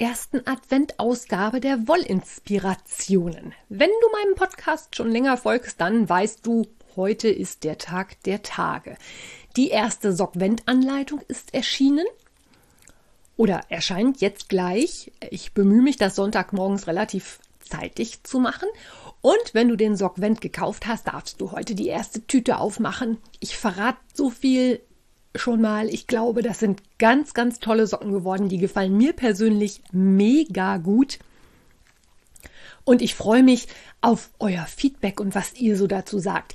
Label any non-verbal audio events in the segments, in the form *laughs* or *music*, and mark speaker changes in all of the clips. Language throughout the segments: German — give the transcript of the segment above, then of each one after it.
Speaker 1: ersten Adventausgabe der Wollinspirationen. Wenn du meinem Podcast schon länger folgst, dann weißt du, heute ist der Tag der Tage. Die erste Sockwendanleitung ist erschienen oder erscheint jetzt gleich. Ich bemühe mich, das Sonntagmorgens relativ zeitig zu machen. Und wenn du den Sockvent gekauft hast, darfst du heute die erste Tüte aufmachen. Ich verrate so viel schon mal. Ich glaube, das sind ganz, ganz tolle Socken geworden. Die gefallen mir persönlich mega gut. Und ich freue mich auf euer Feedback und was ihr so dazu sagt.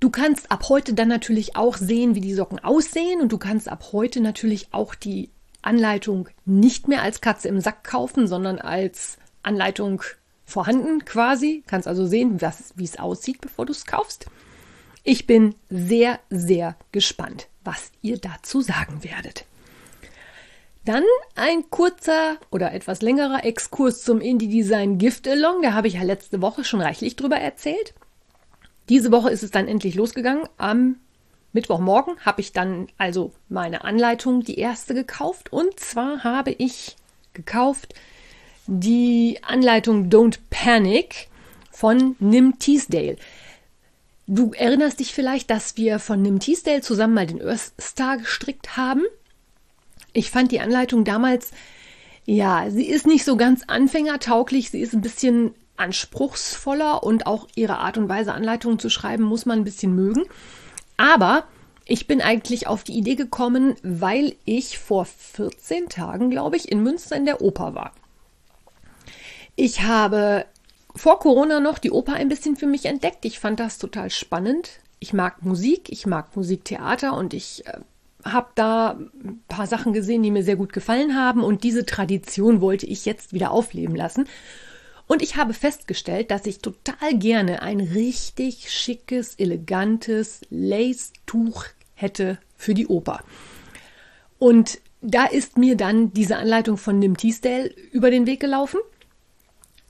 Speaker 1: Du kannst ab heute dann natürlich auch sehen, wie die Socken aussehen und du kannst ab heute natürlich auch die Anleitung nicht mehr als Katze im Sack kaufen, sondern als Anleitung vorhanden quasi. Kannst also sehen, was, wie es aussieht, bevor du es kaufst. Ich bin sehr, sehr gespannt, was ihr dazu sagen werdet. Dann ein kurzer oder etwas längerer Exkurs zum Indie Design Gift Along. Da habe ich ja letzte Woche schon reichlich drüber erzählt. Diese Woche ist es dann endlich losgegangen. Am Mittwochmorgen habe ich dann also meine Anleitung, die erste, gekauft. Und zwar habe ich gekauft die Anleitung Don't Panic von Nim Teasdale. Du erinnerst dich vielleicht, dass wir von Nim Teasdale zusammen mal den Earth Star gestrickt haben. Ich fand die Anleitung damals, ja, sie ist nicht so ganz anfängertauglich, sie ist ein bisschen anspruchsvoller und auch ihre Art und Weise, Anleitungen zu schreiben, muss man ein bisschen mögen. Aber ich bin eigentlich auf die Idee gekommen, weil ich vor 14 Tagen, glaube ich, in Münster in der Oper war. Ich habe vor Corona noch die Oper ein bisschen für mich entdeckt. Ich fand das total spannend. Ich mag Musik, ich mag Musiktheater und ich äh, habe da ein paar Sachen gesehen, die mir sehr gut gefallen haben und diese Tradition wollte ich jetzt wieder aufleben lassen. Und ich habe festgestellt, dass ich total gerne ein richtig schickes, elegantes Lace-Tuch hätte für die Oper. Und da ist mir dann diese Anleitung von Nim Teasdale über den Weg gelaufen.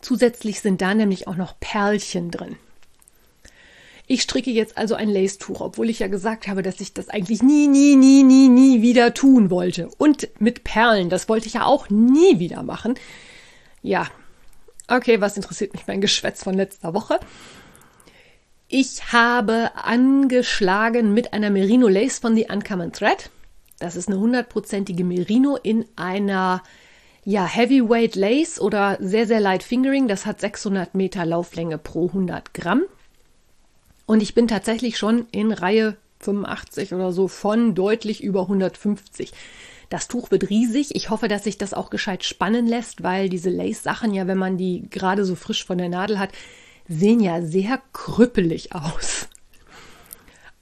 Speaker 1: Zusätzlich sind da nämlich auch noch Perlchen drin. Ich stricke jetzt also ein Lace-Tuch, obwohl ich ja gesagt habe, dass ich das eigentlich nie, nie, nie, nie, nie wieder tun wollte. Und mit Perlen, das wollte ich ja auch nie wieder machen. Ja, okay, was interessiert mich mein Geschwätz von letzter Woche? Ich habe angeschlagen mit einer Merino Lace von The Uncommon Thread. Das ist eine hundertprozentige Merino in einer ja, Heavyweight Lace oder sehr, sehr light Fingering. Das hat 600 Meter Lauflänge pro 100 Gramm. Und ich bin tatsächlich schon in Reihe 85 oder so von deutlich über 150. Das Tuch wird riesig. Ich hoffe, dass sich das auch gescheit spannen lässt, weil diese Lace-Sachen ja, wenn man die gerade so frisch von der Nadel hat, sehen ja sehr krüppelig aus.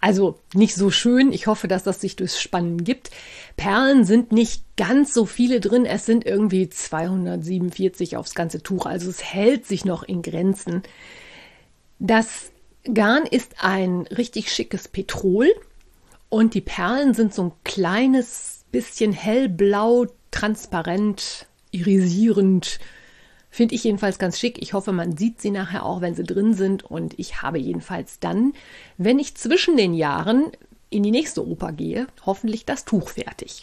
Speaker 1: Also nicht so schön. Ich hoffe, dass das sich durchs Spannen gibt. Perlen sind nicht ganz so viele drin. Es sind irgendwie 247 aufs ganze Tuch. Also es hält sich noch in Grenzen. Das Garn ist ein richtig schickes Petrol und die Perlen sind so ein kleines bisschen hellblau, transparent, irisierend, Finde ich jedenfalls ganz schick. Ich hoffe, man sieht sie nachher auch, wenn sie drin sind. Und ich habe jedenfalls dann, wenn ich zwischen den Jahren in die nächste Oper gehe, hoffentlich das Tuch fertig.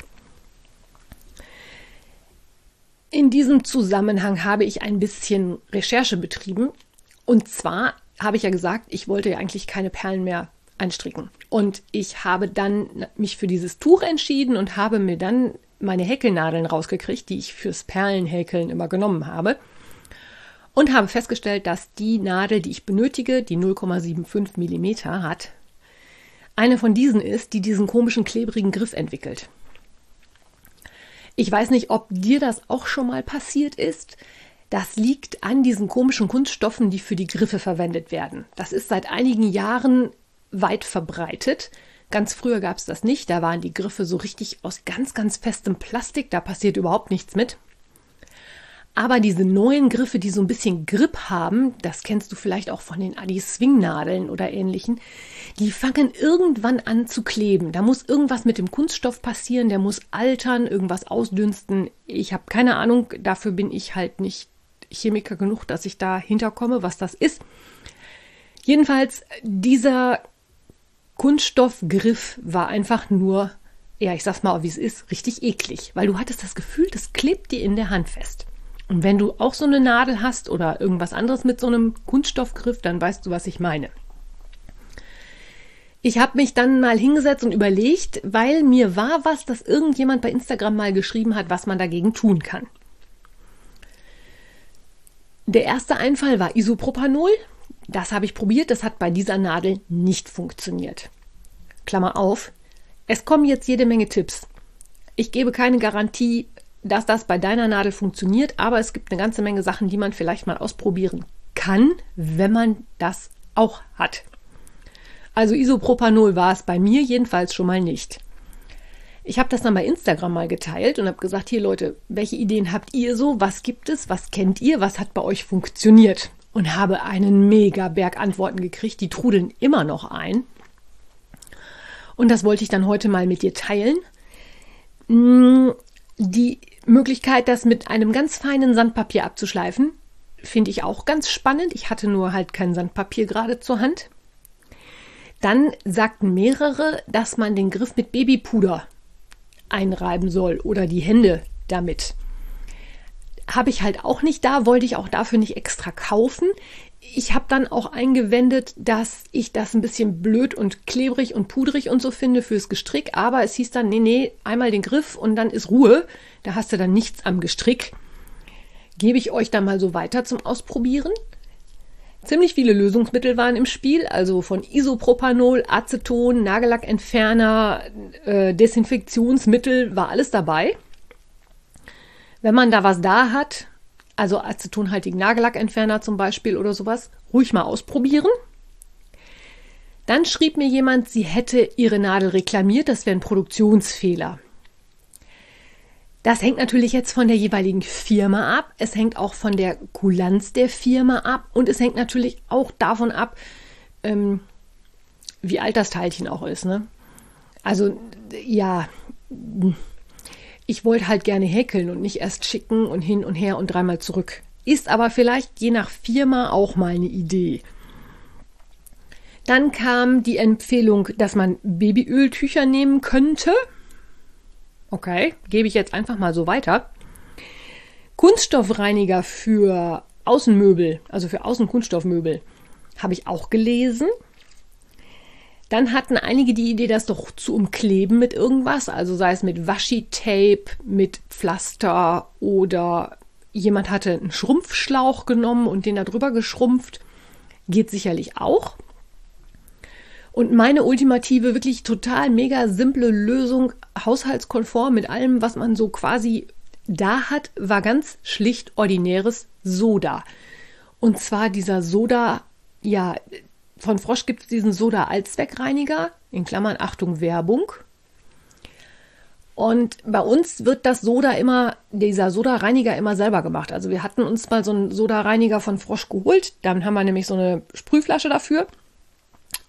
Speaker 1: In diesem Zusammenhang habe ich ein bisschen Recherche betrieben. Und zwar habe ich ja gesagt, ich wollte ja eigentlich keine Perlen mehr einstricken. Und ich habe dann mich für dieses Tuch entschieden und habe mir dann meine Häkelnadeln rausgekriegt, die ich fürs Perlenhäkeln immer genommen habe und habe festgestellt, dass die Nadel, die ich benötige, die 0,75 mm hat, eine von diesen ist, die diesen komischen klebrigen Griff entwickelt. Ich weiß nicht, ob dir das auch schon mal passiert ist. Das liegt an diesen komischen Kunststoffen, die für die Griffe verwendet werden. Das ist seit einigen Jahren weit verbreitet. Ganz früher gab es das nicht. Da waren die Griffe so richtig aus ganz, ganz festem Plastik. Da passiert überhaupt nichts mit. Aber diese neuen Griffe, die so ein bisschen Grip haben, das kennst du vielleicht auch von den Adi Swing-Nadeln oder ähnlichen, die fangen irgendwann an zu kleben. Da muss irgendwas mit dem Kunststoff passieren, der muss altern, irgendwas ausdünsten. Ich habe keine Ahnung, dafür bin ich halt nicht Chemiker genug, dass ich da hinterkomme, was das ist. Jedenfalls, dieser Kunststoffgriff war einfach nur, ja, ich sag's mal, wie es ist, richtig eklig, weil du hattest das Gefühl, das klebt dir in der Hand fest. Und wenn du auch so eine Nadel hast oder irgendwas anderes mit so einem Kunststoffgriff, dann weißt du, was ich meine. Ich habe mich dann mal hingesetzt und überlegt, weil mir war was, dass irgendjemand bei Instagram mal geschrieben hat, was man dagegen tun kann. Der erste Einfall war Isopropanol. Das habe ich probiert, das hat bei dieser Nadel nicht funktioniert. Klammer auf. Es kommen jetzt jede Menge Tipps. Ich gebe keine Garantie, dass das bei deiner Nadel funktioniert, aber es gibt eine ganze Menge Sachen, die man vielleicht mal ausprobieren kann, wenn man das auch hat. Also Isopropanol war es bei mir jedenfalls schon mal nicht. Ich habe das dann bei Instagram mal geteilt und habe gesagt, hier Leute, welche Ideen habt ihr so? Was gibt es? Was kennt ihr? Was hat bei euch funktioniert? Und habe einen mega Berg Antworten gekriegt. Die trudeln immer noch ein. Und das wollte ich dann heute mal mit dir teilen. Die Möglichkeit, das mit einem ganz feinen Sandpapier abzuschleifen, finde ich auch ganz spannend. Ich hatte nur halt kein Sandpapier gerade zur Hand. Dann sagten mehrere, dass man den Griff mit Babypuder einreiben soll oder die Hände damit. Habe ich halt auch nicht da, wollte ich auch dafür nicht extra kaufen. Ich habe dann auch eingewendet, dass ich das ein bisschen blöd und klebrig und pudrig und so finde fürs Gestrick, aber es hieß dann, nee, nee, einmal den Griff und dann ist Ruhe. Da hast du dann nichts am Gestrick. Gebe ich euch dann mal so weiter zum Ausprobieren. Ziemlich viele Lösungsmittel waren im Spiel, also von Isopropanol, Aceton, Nagellackentferner, äh, Desinfektionsmittel, war alles dabei. Wenn man da was da hat, also acetonhaltigen Nagellackentferner zum Beispiel oder sowas, ruhig mal ausprobieren. Dann schrieb mir jemand, sie hätte ihre Nadel reklamiert, das wäre ein Produktionsfehler. Das hängt natürlich jetzt von der jeweiligen Firma ab. Es hängt auch von der Kulanz der Firma ab und es hängt natürlich auch davon ab, ähm, wie alt das Teilchen auch ist. Ne? Also ja, ich wollte halt gerne häkeln und nicht erst schicken und hin und her und dreimal zurück. Ist aber vielleicht je nach Firma auch mal eine Idee. Dann kam die Empfehlung, dass man Babyöltücher nehmen könnte. Okay, gebe ich jetzt einfach mal so weiter. Kunststoffreiniger für Außenmöbel, also für Außenkunststoffmöbel, habe ich auch gelesen. Dann hatten einige die Idee, das doch zu umkleben mit irgendwas, also sei es mit Washi-Tape, mit Pflaster oder jemand hatte einen Schrumpfschlauch genommen und den da drüber geschrumpft. Geht sicherlich auch. Und meine ultimative, wirklich total mega simple Lösung, haushaltskonform mit allem, was man so quasi da hat, war ganz schlicht ordinäres Soda. Und zwar dieser Soda, ja, von Frosch gibt es diesen Soda-Allzweckreiniger, in Klammern Achtung Werbung. Und bei uns wird das Soda immer, dieser Soda-Reiniger immer selber gemacht. Also wir hatten uns mal so einen Soda-Reiniger von Frosch geholt. Dann haben wir nämlich so eine Sprühflasche dafür.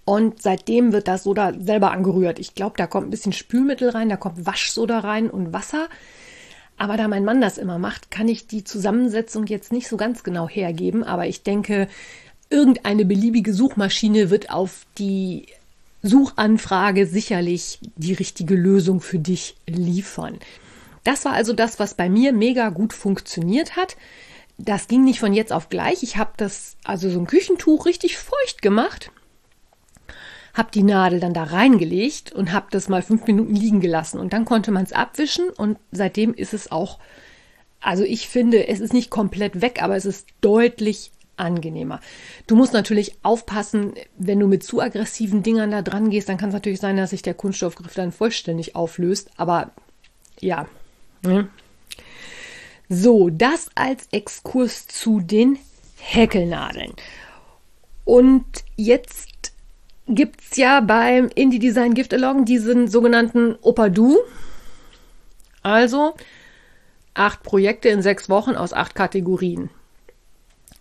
Speaker 1: Und seitdem wird das Soda selber angerührt. Ich glaube, da kommt ein bisschen Spülmittel rein, da kommt Waschsoda rein und Wasser. Aber da mein Mann das immer macht, kann ich die Zusammensetzung jetzt nicht so ganz genau hergeben. Aber ich denke, irgendeine beliebige Suchmaschine wird auf die Suchanfrage sicherlich die richtige Lösung für dich liefern. Das war also das, was bei mir mega gut funktioniert hat. Das ging nicht von jetzt auf gleich. Ich habe das, also so ein Küchentuch richtig feucht gemacht habe die Nadel dann da reingelegt und habe das mal fünf Minuten liegen gelassen. Und dann konnte man es abwischen und seitdem ist es auch, also ich finde, es ist nicht komplett weg, aber es ist deutlich angenehmer. Du musst natürlich aufpassen, wenn du mit zu aggressiven Dingern da dran gehst, dann kann es natürlich sein, dass sich der Kunststoffgriff dann vollständig auflöst. Aber ja. Ne? So, das als Exkurs zu den Häkelnadeln. Und jetzt gibt es ja beim Indie Design Gift Along diesen sogenannten Opadu. Also Acht Projekte in sechs Wochen aus acht Kategorien.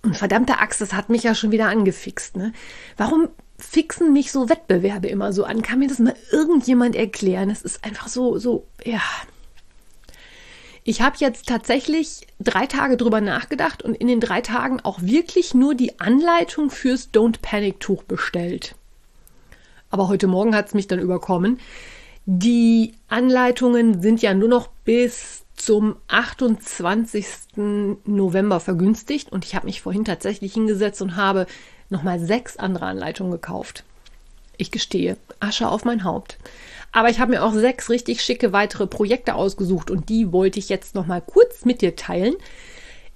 Speaker 1: Und verdammte Axt, das hat mich ja schon wieder angefixt. Ne? Warum fixen mich so Wettbewerbe immer so an? Kann mir das mal irgendjemand erklären? Es ist einfach so, so, ja. Ich habe jetzt tatsächlich drei Tage drüber nachgedacht und in den drei Tagen auch wirklich nur die Anleitung fürs Don't Panic Tuch bestellt. Aber heute Morgen hat es mich dann überkommen. Die Anleitungen sind ja nur noch bis zum 28. November vergünstigt und ich habe mich vorhin tatsächlich hingesetzt und habe nochmal sechs andere Anleitungen gekauft. Ich gestehe, Asche auf mein Haupt. Aber ich habe mir auch sechs richtig schicke weitere Projekte ausgesucht und die wollte ich jetzt nochmal kurz mit dir teilen.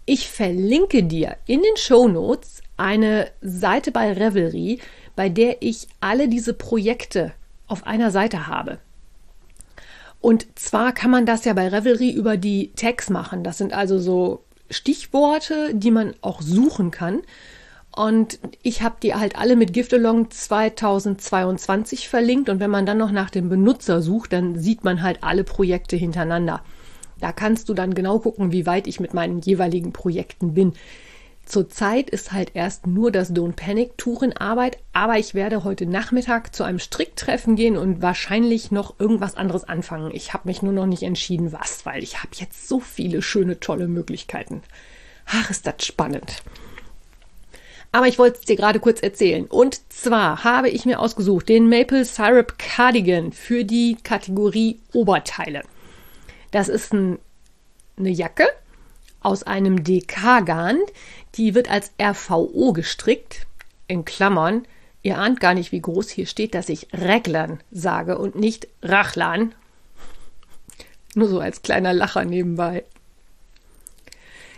Speaker 1: Ich verlinke dir in den Show Notes eine Seite bei Revelry, bei der ich alle diese Projekte auf einer Seite habe. Und zwar kann man das ja bei Revelry über die Tags machen. Das sind also so Stichworte, die man auch suchen kann. Und ich habe die halt alle mit Giftalong 2022 verlinkt. Und wenn man dann noch nach dem Benutzer sucht, dann sieht man halt alle Projekte hintereinander. Da kannst du dann genau gucken, wie weit ich mit meinen jeweiligen Projekten bin. Zurzeit ist halt erst nur das Don't Panic Tuch in Arbeit, aber ich werde heute Nachmittag zu einem Stricktreffen gehen und wahrscheinlich noch irgendwas anderes anfangen. Ich habe mich nur noch nicht entschieden, was, weil ich habe jetzt so viele schöne, tolle Möglichkeiten. Ach, ist das spannend. Aber ich wollte es dir gerade kurz erzählen. Und zwar habe ich mir ausgesucht den Maple Syrup Cardigan für die Kategorie Oberteile. Das ist ein, eine Jacke aus einem DK-Garn. Die wird als RVO gestrickt, in Klammern. Ihr ahnt gar nicht, wie groß hier steht, dass ich Reglern sage und nicht Rachlan. Nur so als kleiner Lacher nebenbei.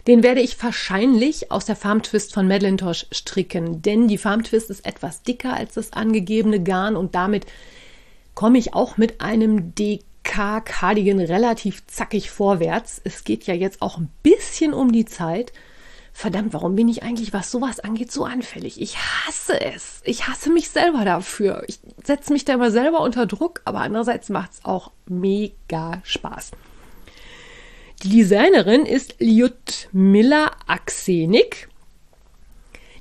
Speaker 1: Den werde ich wahrscheinlich aus der Farm Twist von Madeline Tosh stricken, denn die Farm Twist ist etwas dicker als das angegebene Garn und damit komme ich auch mit einem DK Cardigan relativ zackig vorwärts. Es geht ja jetzt auch ein bisschen um die Zeit. Verdammt, warum bin ich eigentlich, was sowas angeht, so anfällig? Ich hasse es. Ich hasse mich selber dafür. Ich setze mich da immer selber unter Druck, aber andererseits macht es auch mega Spaß. Die Designerin ist Lyudmila Aksenik.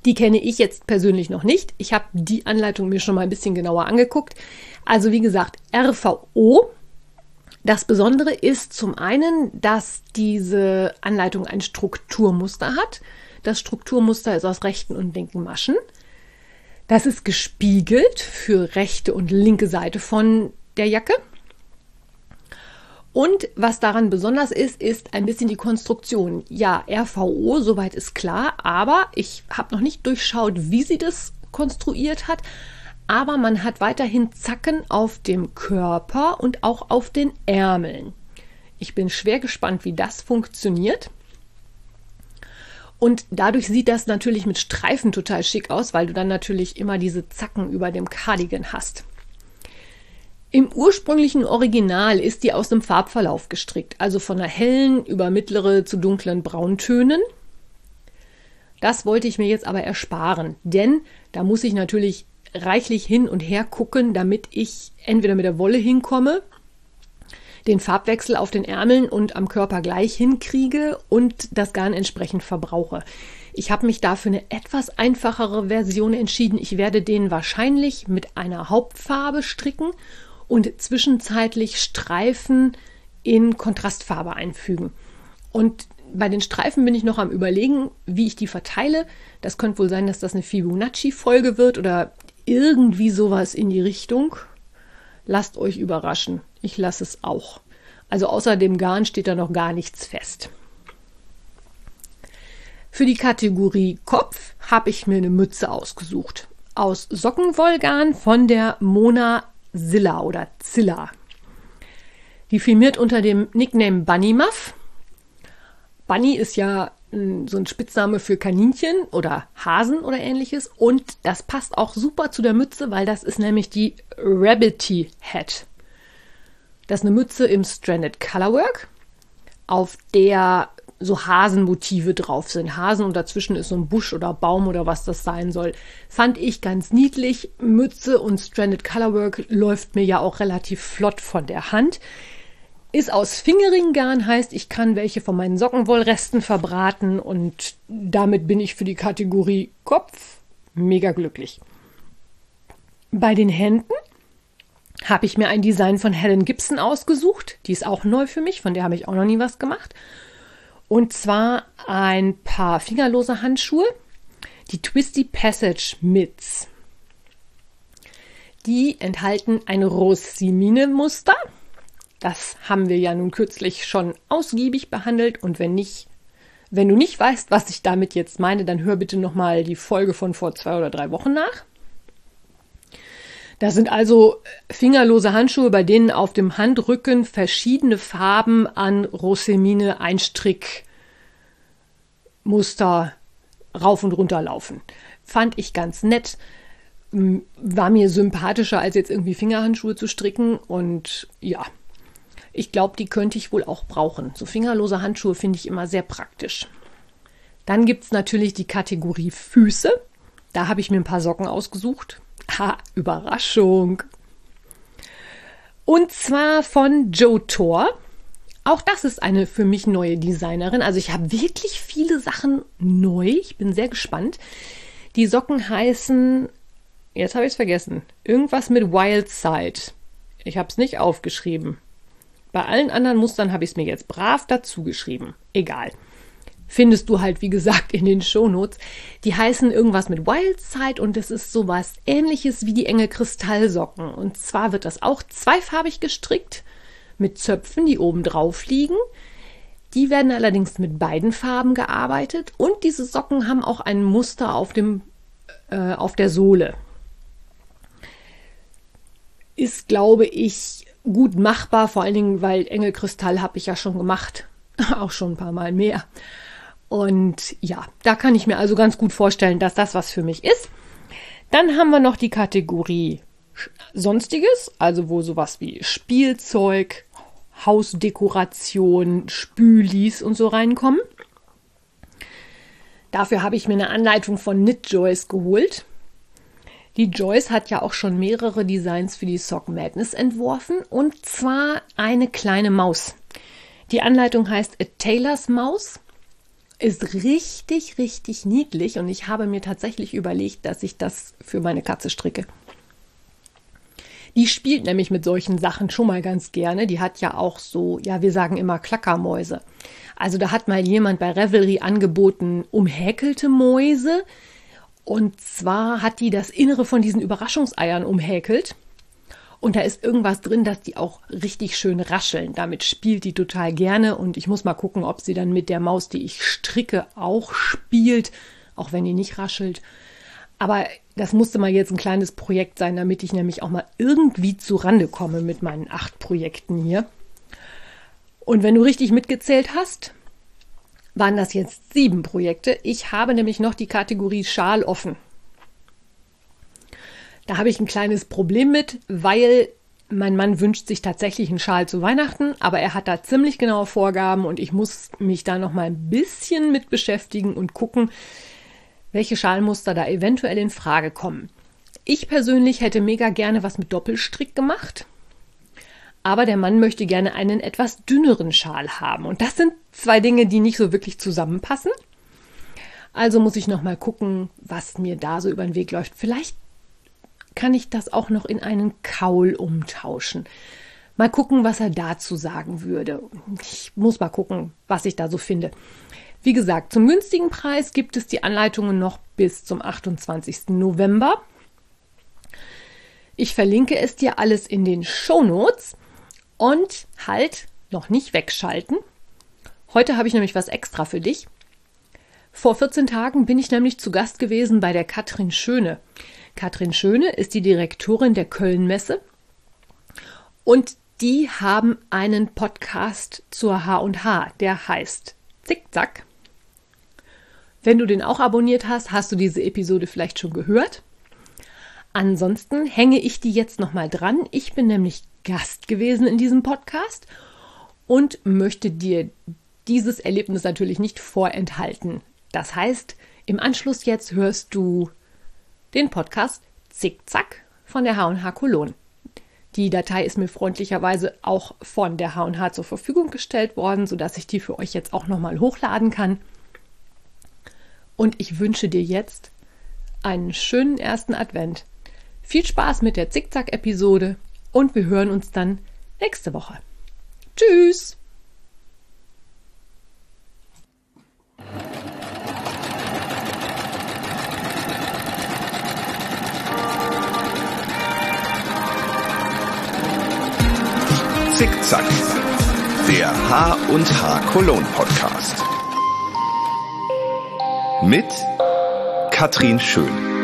Speaker 1: Die kenne ich jetzt persönlich noch nicht. Ich habe die Anleitung mir schon mal ein bisschen genauer angeguckt. Also wie gesagt, RVO das Besondere ist zum einen, dass diese Anleitung ein Strukturmuster hat. Das Strukturmuster ist aus rechten und linken Maschen. Das ist gespiegelt für rechte und linke Seite von der Jacke. Und was daran besonders ist, ist ein bisschen die Konstruktion. Ja, RVO, soweit ist klar, aber ich habe noch nicht durchschaut, wie sie das konstruiert hat aber man hat weiterhin Zacken auf dem Körper und auch auf den Ärmeln. Ich bin schwer gespannt, wie das funktioniert. Und dadurch sieht das natürlich mit Streifen total schick aus, weil du dann natürlich immer diese Zacken über dem Cardigan hast. Im ursprünglichen Original ist die aus dem Farbverlauf gestrickt, also von einer hellen über mittlere zu dunklen Brauntönen. Das wollte ich mir jetzt aber ersparen, denn da muss ich natürlich reichlich hin und her gucken, damit ich entweder mit der Wolle hinkomme, den Farbwechsel auf den Ärmeln und am Körper gleich hinkriege und das Garn entsprechend verbrauche. Ich habe mich dafür eine etwas einfachere Version entschieden. Ich werde den wahrscheinlich mit einer Hauptfarbe stricken und zwischenzeitlich Streifen in Kontrastfarbe einfügen. Und bei den Streifen bin ich noch am Überlegen, wie ich die verteile. Das könnte wohl sein, dass das eine Fibonacci-Folge wird oder irgendwie sowas in die Richtung. Lasst euch überraschen. Ich lasse es auch. Also außer dem Garn steht da noch gar nichts fest. Für die Kategorie Kopf habe ich mir eine Mütze ausgesucht. Aus Sockenwollgarn von der Mona Zilla oder Zilla. Die firmiert unter dem Nickname Bunny Muff. Bunny ist ja so ein Spitzname für Kaninchen oder Hasen oder ähnliches. Und das passt auch super zu der Mütze, weil das ist nämlich die Rabbity Hat. Das ist eine Mütze im Stranded Colorwork, auf der so Hasenmotive drauf sind. Hasen und dazwischen ist so ein Busch oder Baum oder was das sein soll. Fand ich ganz niedlich. Mütze und Stranded Colorwork läuft mir ja auch relativ flott von der Hand. Ist aus Fingeringgarn, heißt, ich kann welche von meinen Sockenwollresten verbraten und damit bin ich für die Kategorie Kopf mega glücklich. Bei den Händen habe ich mir ein Design von Helen Gibson ausgesucht. Die ist auch neu für mich, von der habe ich auch noch nie was gemacht. Und zwar ein paar fingerlose Handschuhe, die Twisty Passage Mitts. Die enthalten ein Rossimine-Muster. Das haben wir ja nun kürzlich schon ausgiebig behandelt und wenn nicht, wenn du nicht weißt, was ich damit jetzt meine, dann hör bitte nochmal die Folge von vor zwei oder drei Wochen nach. Das sind also fingerlose Handschuhe, bei denen auf dem Handrücken verschiedene Farben an Rossemine Einstrickmuster rauf und runter laufen. Fand ich ganz nett. War mir sympathischer, als jetzt irgendwie Fingerhandschuhe zu stricken. Und ja, ich glaube, die könnte ich wohl auch brauchen. So fingerlose Handschuhe finde ich immer sehr praktisch. Dann gibt es natürlich die Kategorie Füße. Da habe ich mir ein paar Socken ausgesucht. *laughs* Ha, Überraschung. Und zwar von Joe Thor. Auch das ist eine für mich neue Designerin. Also ich habe wirklich viele Sachen neu. Ich bin sehr gespannt. Die Socken heißen, jetzt habe ich es vergessen, irgendwas mit Wild Side. Ich habe es nicht aufgeschrieben. Bei allen anderen Mustern habe ich es mir jetzt brav dazu geschrieben. Egal findest du halt, wie gesagt, in den Shownotes. Die heißen irgendwas mit Wildside und es ist sowas ähnliches wie die enge Kristallsocken. Und zwar wird das auch zweifarbig gestrickt mit Zöpfen, die oben drauf liegen. Die werden allerdings mit beiden Farben gearbeitet und diese Socken haben auch ein Muster auf, dem, äh, auf der Sohle. Ist, glaube ich, gut machbar, vor allen Dingen, weil Engelkristall habe ich ja schon gemacht. *laughs* Auch schon ein paar Mal mehr. Und ja, da kann ich mir also ganz gut vorstellen, dass das was für mich ist. Dann haben wir noch die Kategorie Sonstiges, also wo sowas wie Spielzeug, Hausdekoration, Spülis und so reinkommen. Dafür habe ich mir eine Anleitung von Knit Joyce geholt. Die Joyce hat ja auch schon mehrere Designs für die Sock Madness entworfen und zwar eine kleine Maus. Die Anleitung heißt A Taylor's Maus ist richtig, richtig niedlich und ich habe mir tatsächlich überlegt, dass ich das für meine Katze stricke. Die spielt nämlich mit solchen Sachen schon mal ganz gerne. Die hat ja auch so, ja, wir sagen immer Klackermäuse. Also da hat mal jemand bei Revelry angeboten, umhäkelte Mäuse. Und zwar hat die das Innere von diesen Überraschungseiern umhäkelt. Und da ist irgendwas drin, dass die auch richtig schön rascheln. Damit spielt die total gerne und ich muss mal gucken, ob sie dann mit der Maus, die ich stricke, auch spielt, auch wenn die nicht raschelt. Aber das musste mal jetzt ein kleines Projekt sein, damit ich nämlich auch mal irgendwie zu Rande komme mit meinen acht Projekten hier. Und wenn du richtig mitgezählt hast, waren das jetzt sieben Projekte. Ich habe nämlich noch die Kategorie Schal offen. Da habe ich ein kleines Problem mit, weil mein Mann wünscht sich tatsächlich einen Schal zu Weihnachten, aber er hat da ziemlich genaue Vorgaben und ich muss mich da noch mal ein bisschen mit beschäftigen und gucken, welche Schalmuster da eventuell in Frage kommen. Ich persönlich hätte mega gerne was mit Doppelstrick gemacht, aber der Mann möchte gerne einen etwas dünneren Schal haben und das sind zwei Dinge, die nicht so wirklich zusammenpassen. Also muss ich noch mal gucken, was mir da so über den Weg läuft. Vielleicht kann ich das auch noch in einen Kaul umtauschen. Mal gucken, was er dazu sagen würde. Ich muss mal gucken, was ich da so finde. Wie gesagt, zum günstigen Preis gibt es die Anleitungen noch bis zum 28. November. Ich verlinke es dir alles in den Show Notes und halt noch nicht wegschalten. Heute habe ich nämlich was extra für dich. Vor 14 Tagen bin ich nämlich zu Gast gewesen bei der Katrin Schöne. Katrin Schöne ist die Direktorin der Köln-Messe und die haben einen Podcast zur H&H, der heißt Zickzack. Wenn du den auch abonniert hast, hast du diese Episode vielleicht schon gehört. Ansonsten hänge ich die jetzt nochmal dran. Ich bin nämlich Gast gewesen in diesem Podcast und möchte dir dieses Erlebnis natürlich nicht vorenthalten. Das heißt, im Anschluss jetzt hörst du den Podcast Zickzack von der H&H Cologne. Die Datei ist mir freundlicherweise auch von der H&H zur Verfügung gestellt worden, sodass ich die für euch jetzt auch nochmal hochladen kann. Und ich wünsche dir jetzt einen schönen ersten Advent. Viel Spaß mit der Zickzack-Episode und wir hören uns dann nächste Woche. Tschüss!
Speaker 2: Zickzack, der H und H Cologne Podcast. Mit Katrin Schön.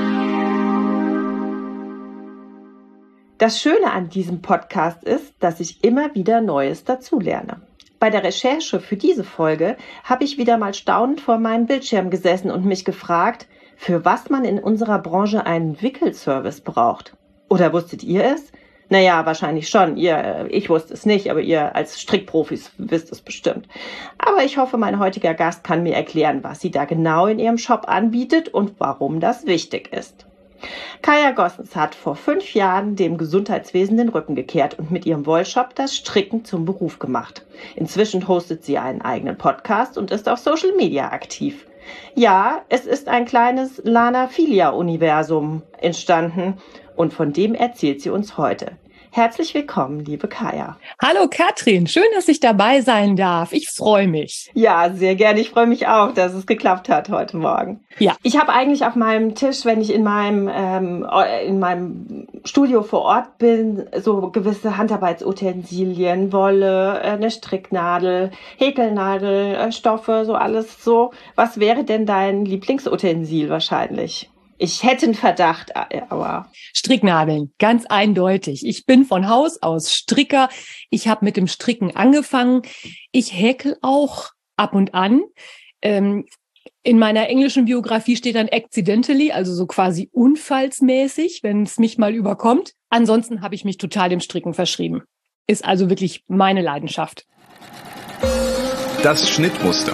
Speaker 3: Das Schöne an diesem Podcast ist, dass ich immer wieder Neues dazulerne. Bei der Recherche für diese Folge habe ich wieder mal staunend vor meinem Bildschirm gesessen und mich gefragt, für was man in unserer Branche einen Wickelservice braucht. Oder wusstet ihr es? Naja, wahrscheinlich schon. Ihr, ich wusste es nicht, aber ihr als Strickprofis wisst es bestimmt. Aber ich hoffe, mein heutiger Gast kann mir erklären, was sie da genau in ihrem Shop anbietet und warum das wichtig ist. Kaya Gossens hat vor fünf Jahren dem Gesundheitswesen den Rücken gekehrt und mit ihrem Wollshop das Stricken zum Beruf gemacht. Inzwischen hostet sie einen eigenen Podcast und ist auf Social Media aktiv. Ja, es ist ein kleines Lana Filia Universum entstanden und von dem erzählt sie uns heute. Herzlich willkommen, liebe Kaya.
Speaker 1: Hallo Katrin, schön, dass ich dabei sein darf. Ich freue mich.
Speaker 3: Ja, sehr gerne. Ich freue mich auch, dass es geklappt hat heute Morgen.
Speaker 1: Ja.
Speaker 3: Ich habe eigentlich auf meinem Tisch, wenn ich in meinem ähm, in meinem Studio vor Ort bin, so gewisse Handarbeitsutensilien, Wolle, äh, eine Stricknadel, Häkelnadel, äh, Stoffe, so alles so. Was wäre denn dein Lieblingsutensil wahrscheinlich? Ich hätte einen Verdacht, äh, aber.
Speaker 1: Stricknadeln, ganz eindeutig. Ich bin von Haus aus Stricker. Ich habe mit dem Stricken angefangen. Ich häkel auch ab und an. Ähm, in meiner englischen Biografie steht dann accidentally, also so quasi unfallsmäßig, wenn es mich mal überkommt. Ansonsten habe ich mich total dem Stricken verschrieben. Ist also wirklich meine Leidenschaft.
Speaker 2: Das Schnittmuster.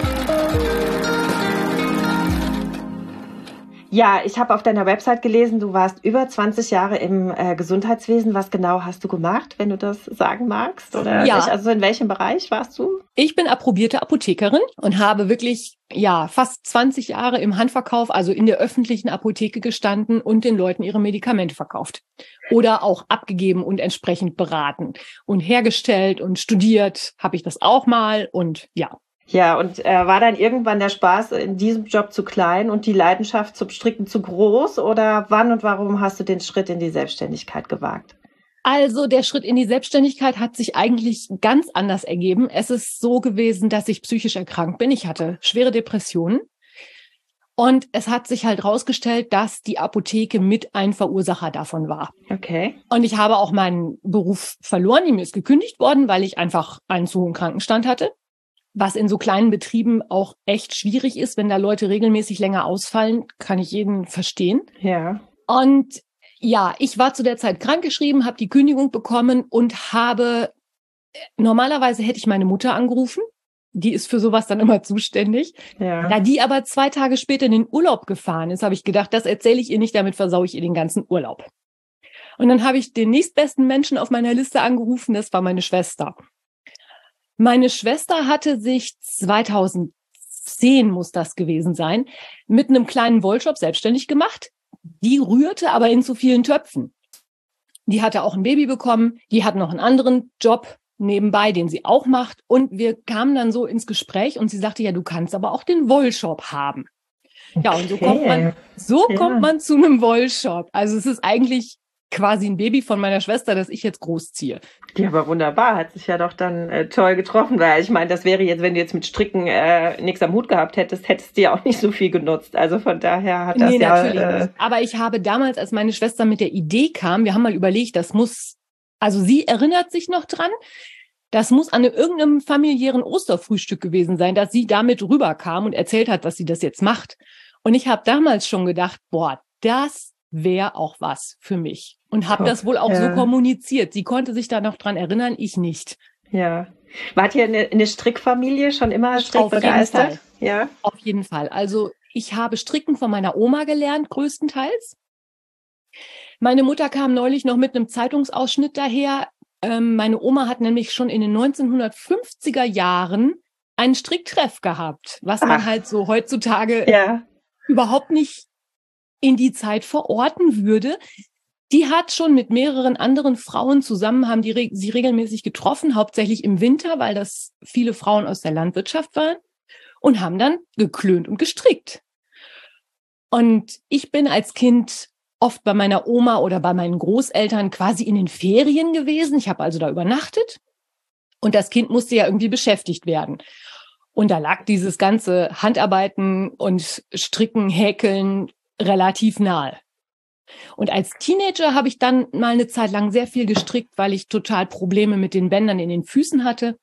Speaker 3: Ja, ich habe auf deiner Website gelesen, du warst über 20 Jahre im äh, Gesundheitswesen. Was genau hast du gemacht, wenn du das sagen magst? Oder
Speaker 1: Ja.
Speaker 3: also in welchem Bereich warst du?
Speaker 1: Ich bin approbierte Apothekerin und habe wirklich, ja, fast 20 Jahre im Handverkauf, also in der öffentlichen Apotheke gestanden und den Leuten ihre Medikamente verkauft. Oder auch abgegeben und entsprechend beraten. Und hergestellt und studiert habe ich das auch mal und ja.
Speaker 3: Ja, und äh, war dann irgendwann der Spaß in diesem Job zu klein und die Leidenschaft zum Stricken zu groß? Oder wann und warum hast du den Schritt in die Selbstständigkeit gewagt?
Speaker 1: Also der Schritt in die Selbstständigkeit hat sich eigentlich ganz anders ergeben. Es ist so gewesen, dass ich psychisch erkrankt bin. Ich hatte schwere Depressionen. Und es hat sich halt rausgestellt, dass die Apotheke mit ein Verursacher davon war.
Speaker 3: Okay.
Speaker 1: Und ich habe auch meinen Beruf verloren. Mir ist gekündigt worden, weil ich einfach einen zu hohen Krankenstand hatte. Was in so kleinen Betrieben auch echt schwierig ist, wenn da Leute regelmäßig länger ausfallen, kann ich jeden verstehen.
Speaker 3: Ja.
Speaker 1: Und ja, ich war zu der Zeit krankgeschrieben, habe die Kündigung bekommen und habe, normalerweise hätte ich meine Mutter angerufen. Die ist für sowas dann immer zuständig.
Speaker 3: Ja.
Speaker 1: Da die aber zwei Tage später in den Urlaub gefahren ist, habe ich gedacht, das erzähle ich ihr nicht, damit versaue ich ihr den ganzen Urlaub. Und dann habe ich den nächstbesten Menschen auf meiner Liste angerufen, das war meine Schwester. Meine Schwester hatte sich 2010 muss das gewesen sein, mit einem kleinen Wollshop selbstständig gemacht. Die rührte aber in zu vielen Töpfen. Die hatte auch ein Baby bekommen, die hat noch einen anderen Job nebenbei, den sie auch macht. Und wir kamen dann so ins Gespräch und sie sagte, ja, du kannst aber auch den Wollshop haben. Ja, und so kommt man, so
Speaker 3: Ja.
Speaker 1: kommt man zu einem Wollshop. Also es ist eigentlich quasi ein Baby von meiner Schwester, das ich jetzt großziehe.
Speaker 3: Ja, aber wunderbar, hat sich ja doch dann äh, toll getroffen, weil ich meine, das wäre jetzt, wenn du jetzt mit Stricken äh, nichts am Hut gehabt hättest, hättest du ja auch nicht so viel genutzt. Also von daher hat das
Speaker 1: nee,
Speaker 3: ja.
Speaker 1: natürlich
Speaker 3: Äh,
Speaker 1: nicht. Aber ich habe damals, als meine Schwester mit der Idee kam, wir haben mal überlegt, das muss, also sie erinnert sich noch dran, das muss an irgendeinem familiären Osterfrühstück gewesen sein, dass sie damit rüberkam und erzählt hat, dass sie das jetzt macht. Und ich habe damals schon gedacht, boah, das wäre auch was für mich. Und habe das wohl auch so
Speaker 3: ja.
Speaker 1: kommuniziert. Sie konnte sich da noch dran erinnern, ich nicht.
Speaker 3: ja. Wart ihr eine, eine Strickfamilie schon immer strickbegeistert? Ja.
Speaker 1: Auf jeden Fall. Also ich habe Stricken von meiner Oma gelernt, größtenteils. Meine Mutter kam neulich noch mit einem Zeitungsausschnitt daher. Ähm, meine Oma hat nämlich schon in den 1950er Jahren einen Stricktreff gehabt, was man
Speaker 3: Ach.
Speaker 1: halt so heutzutage
Speaker 3: Ja.
Speaker 1: überhaupt nicht in die Zeit verorten würde. Die hat schon mit mehreren anderen Frauen zusammen, haben die sie regelmäßig getroffen, hauptsächlich im Winter, weil das viele Frauen aus der Landwirtschaft waren und haben dann geklönt und gestrickt. Und ich bin als Kind oft bei meiner Oma oder bei meinen Großeltern quasi in den Ferien gewesen. Ich habe also da übernachtet und das Kind musste ja irgendwie beschäftigt werden. Und da lag dieses ganze Handarbeiten und Stricken, Häkeln relativ nahe. Und als Teenager habe ich dann mal eine Zeit lang sehr viel gestrickt, weil ich total Probleme mit den Bändern in den Füßen hatte.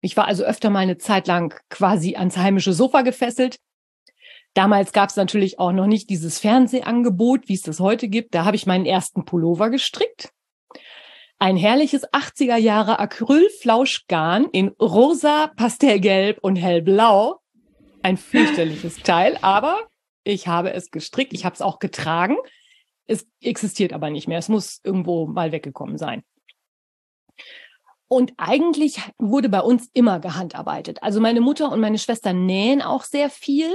Speaker 1: Ich war also öfter mal eine Zeit lang quasi ans heimische Sofa gefesselt. Damals gab es natürlich auch noch nicht dieses Fernsehangebot, wie es das heute gibt. Da habe ich meinen ersten Pullover gestrickt. Ein herrliches 80er Jahre Acrylflauschgarn in rosa, pastellgelb und hellblau. Ein fürchterliches Teil, aber ich habe es gestrickt. Ich habe es auch getragen. Es existiert aber nicht mehr. Es muss irgendwo mal weggekommen sein. Und eigentlich wurde bei uns immer gehandarbeitet. Also meine Mutter und meine Schwester nähen auch sehr viel.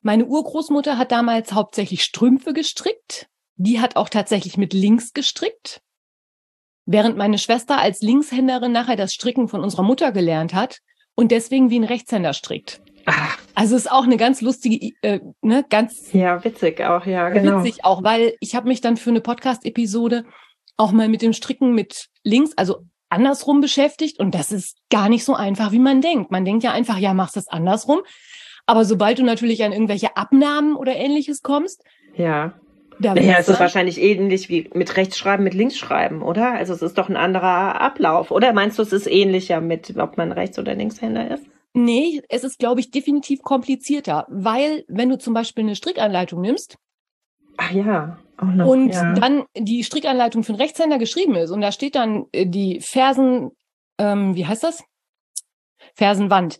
Speaker 1: Meine Urgroßmutter hat damals hauptsächlich Strümpfe gestrickt. Die hat auch tatsächlich mit links gestrickt. Während meine Schwester als Linkshänderin nachher das Stricken von unserer Mutter gelernt hat und deswegen wie ein Rechtshänder strickt. Also ist auch eine ganz lustige, äh, ne, ganz
Speaker 3: ja, witzig auch, ja, genau.
Speaker 1: witzig auch, weil ich habe mich dann für eine Podcast-Episode auch mal mit dem Stricken mit links, also andersrum beschäftigt und das ist gar nicht so einfach, wie man denkt. Man denkt ja einfach, ja, machst das andersrum. Aber sobald du natürlich an irgendwelche Abnahmen oder ähnliches kommst,
Speaker 3: Ja.
Speaker 1: da
Speaker 3: Naja, es ist wahrscheinlich ähnlich wie mit Rechtschreiben, mit Linksschreiben, oder? Also es ist doch ein anderer Ablauf, oder? Meinst du, es ist ähnlicher mit, ob man Rechts- oder Linkshänder ist?
Speaker 1: Nee, es ist, glaube ich, definitiv komplizierter, weil wenn du zum Beispiel eine Strickanleitung nimmst
Speaker 3: Ach ja. Auch noch,
Speaker 1: und
Speaker 3: ja.
Speaker 1: dann die Strickanleitung für einen Rechtshänder geschrieben ist und da steht dann äh, die Fersen, ähm, wie heißt das? Fersenwand,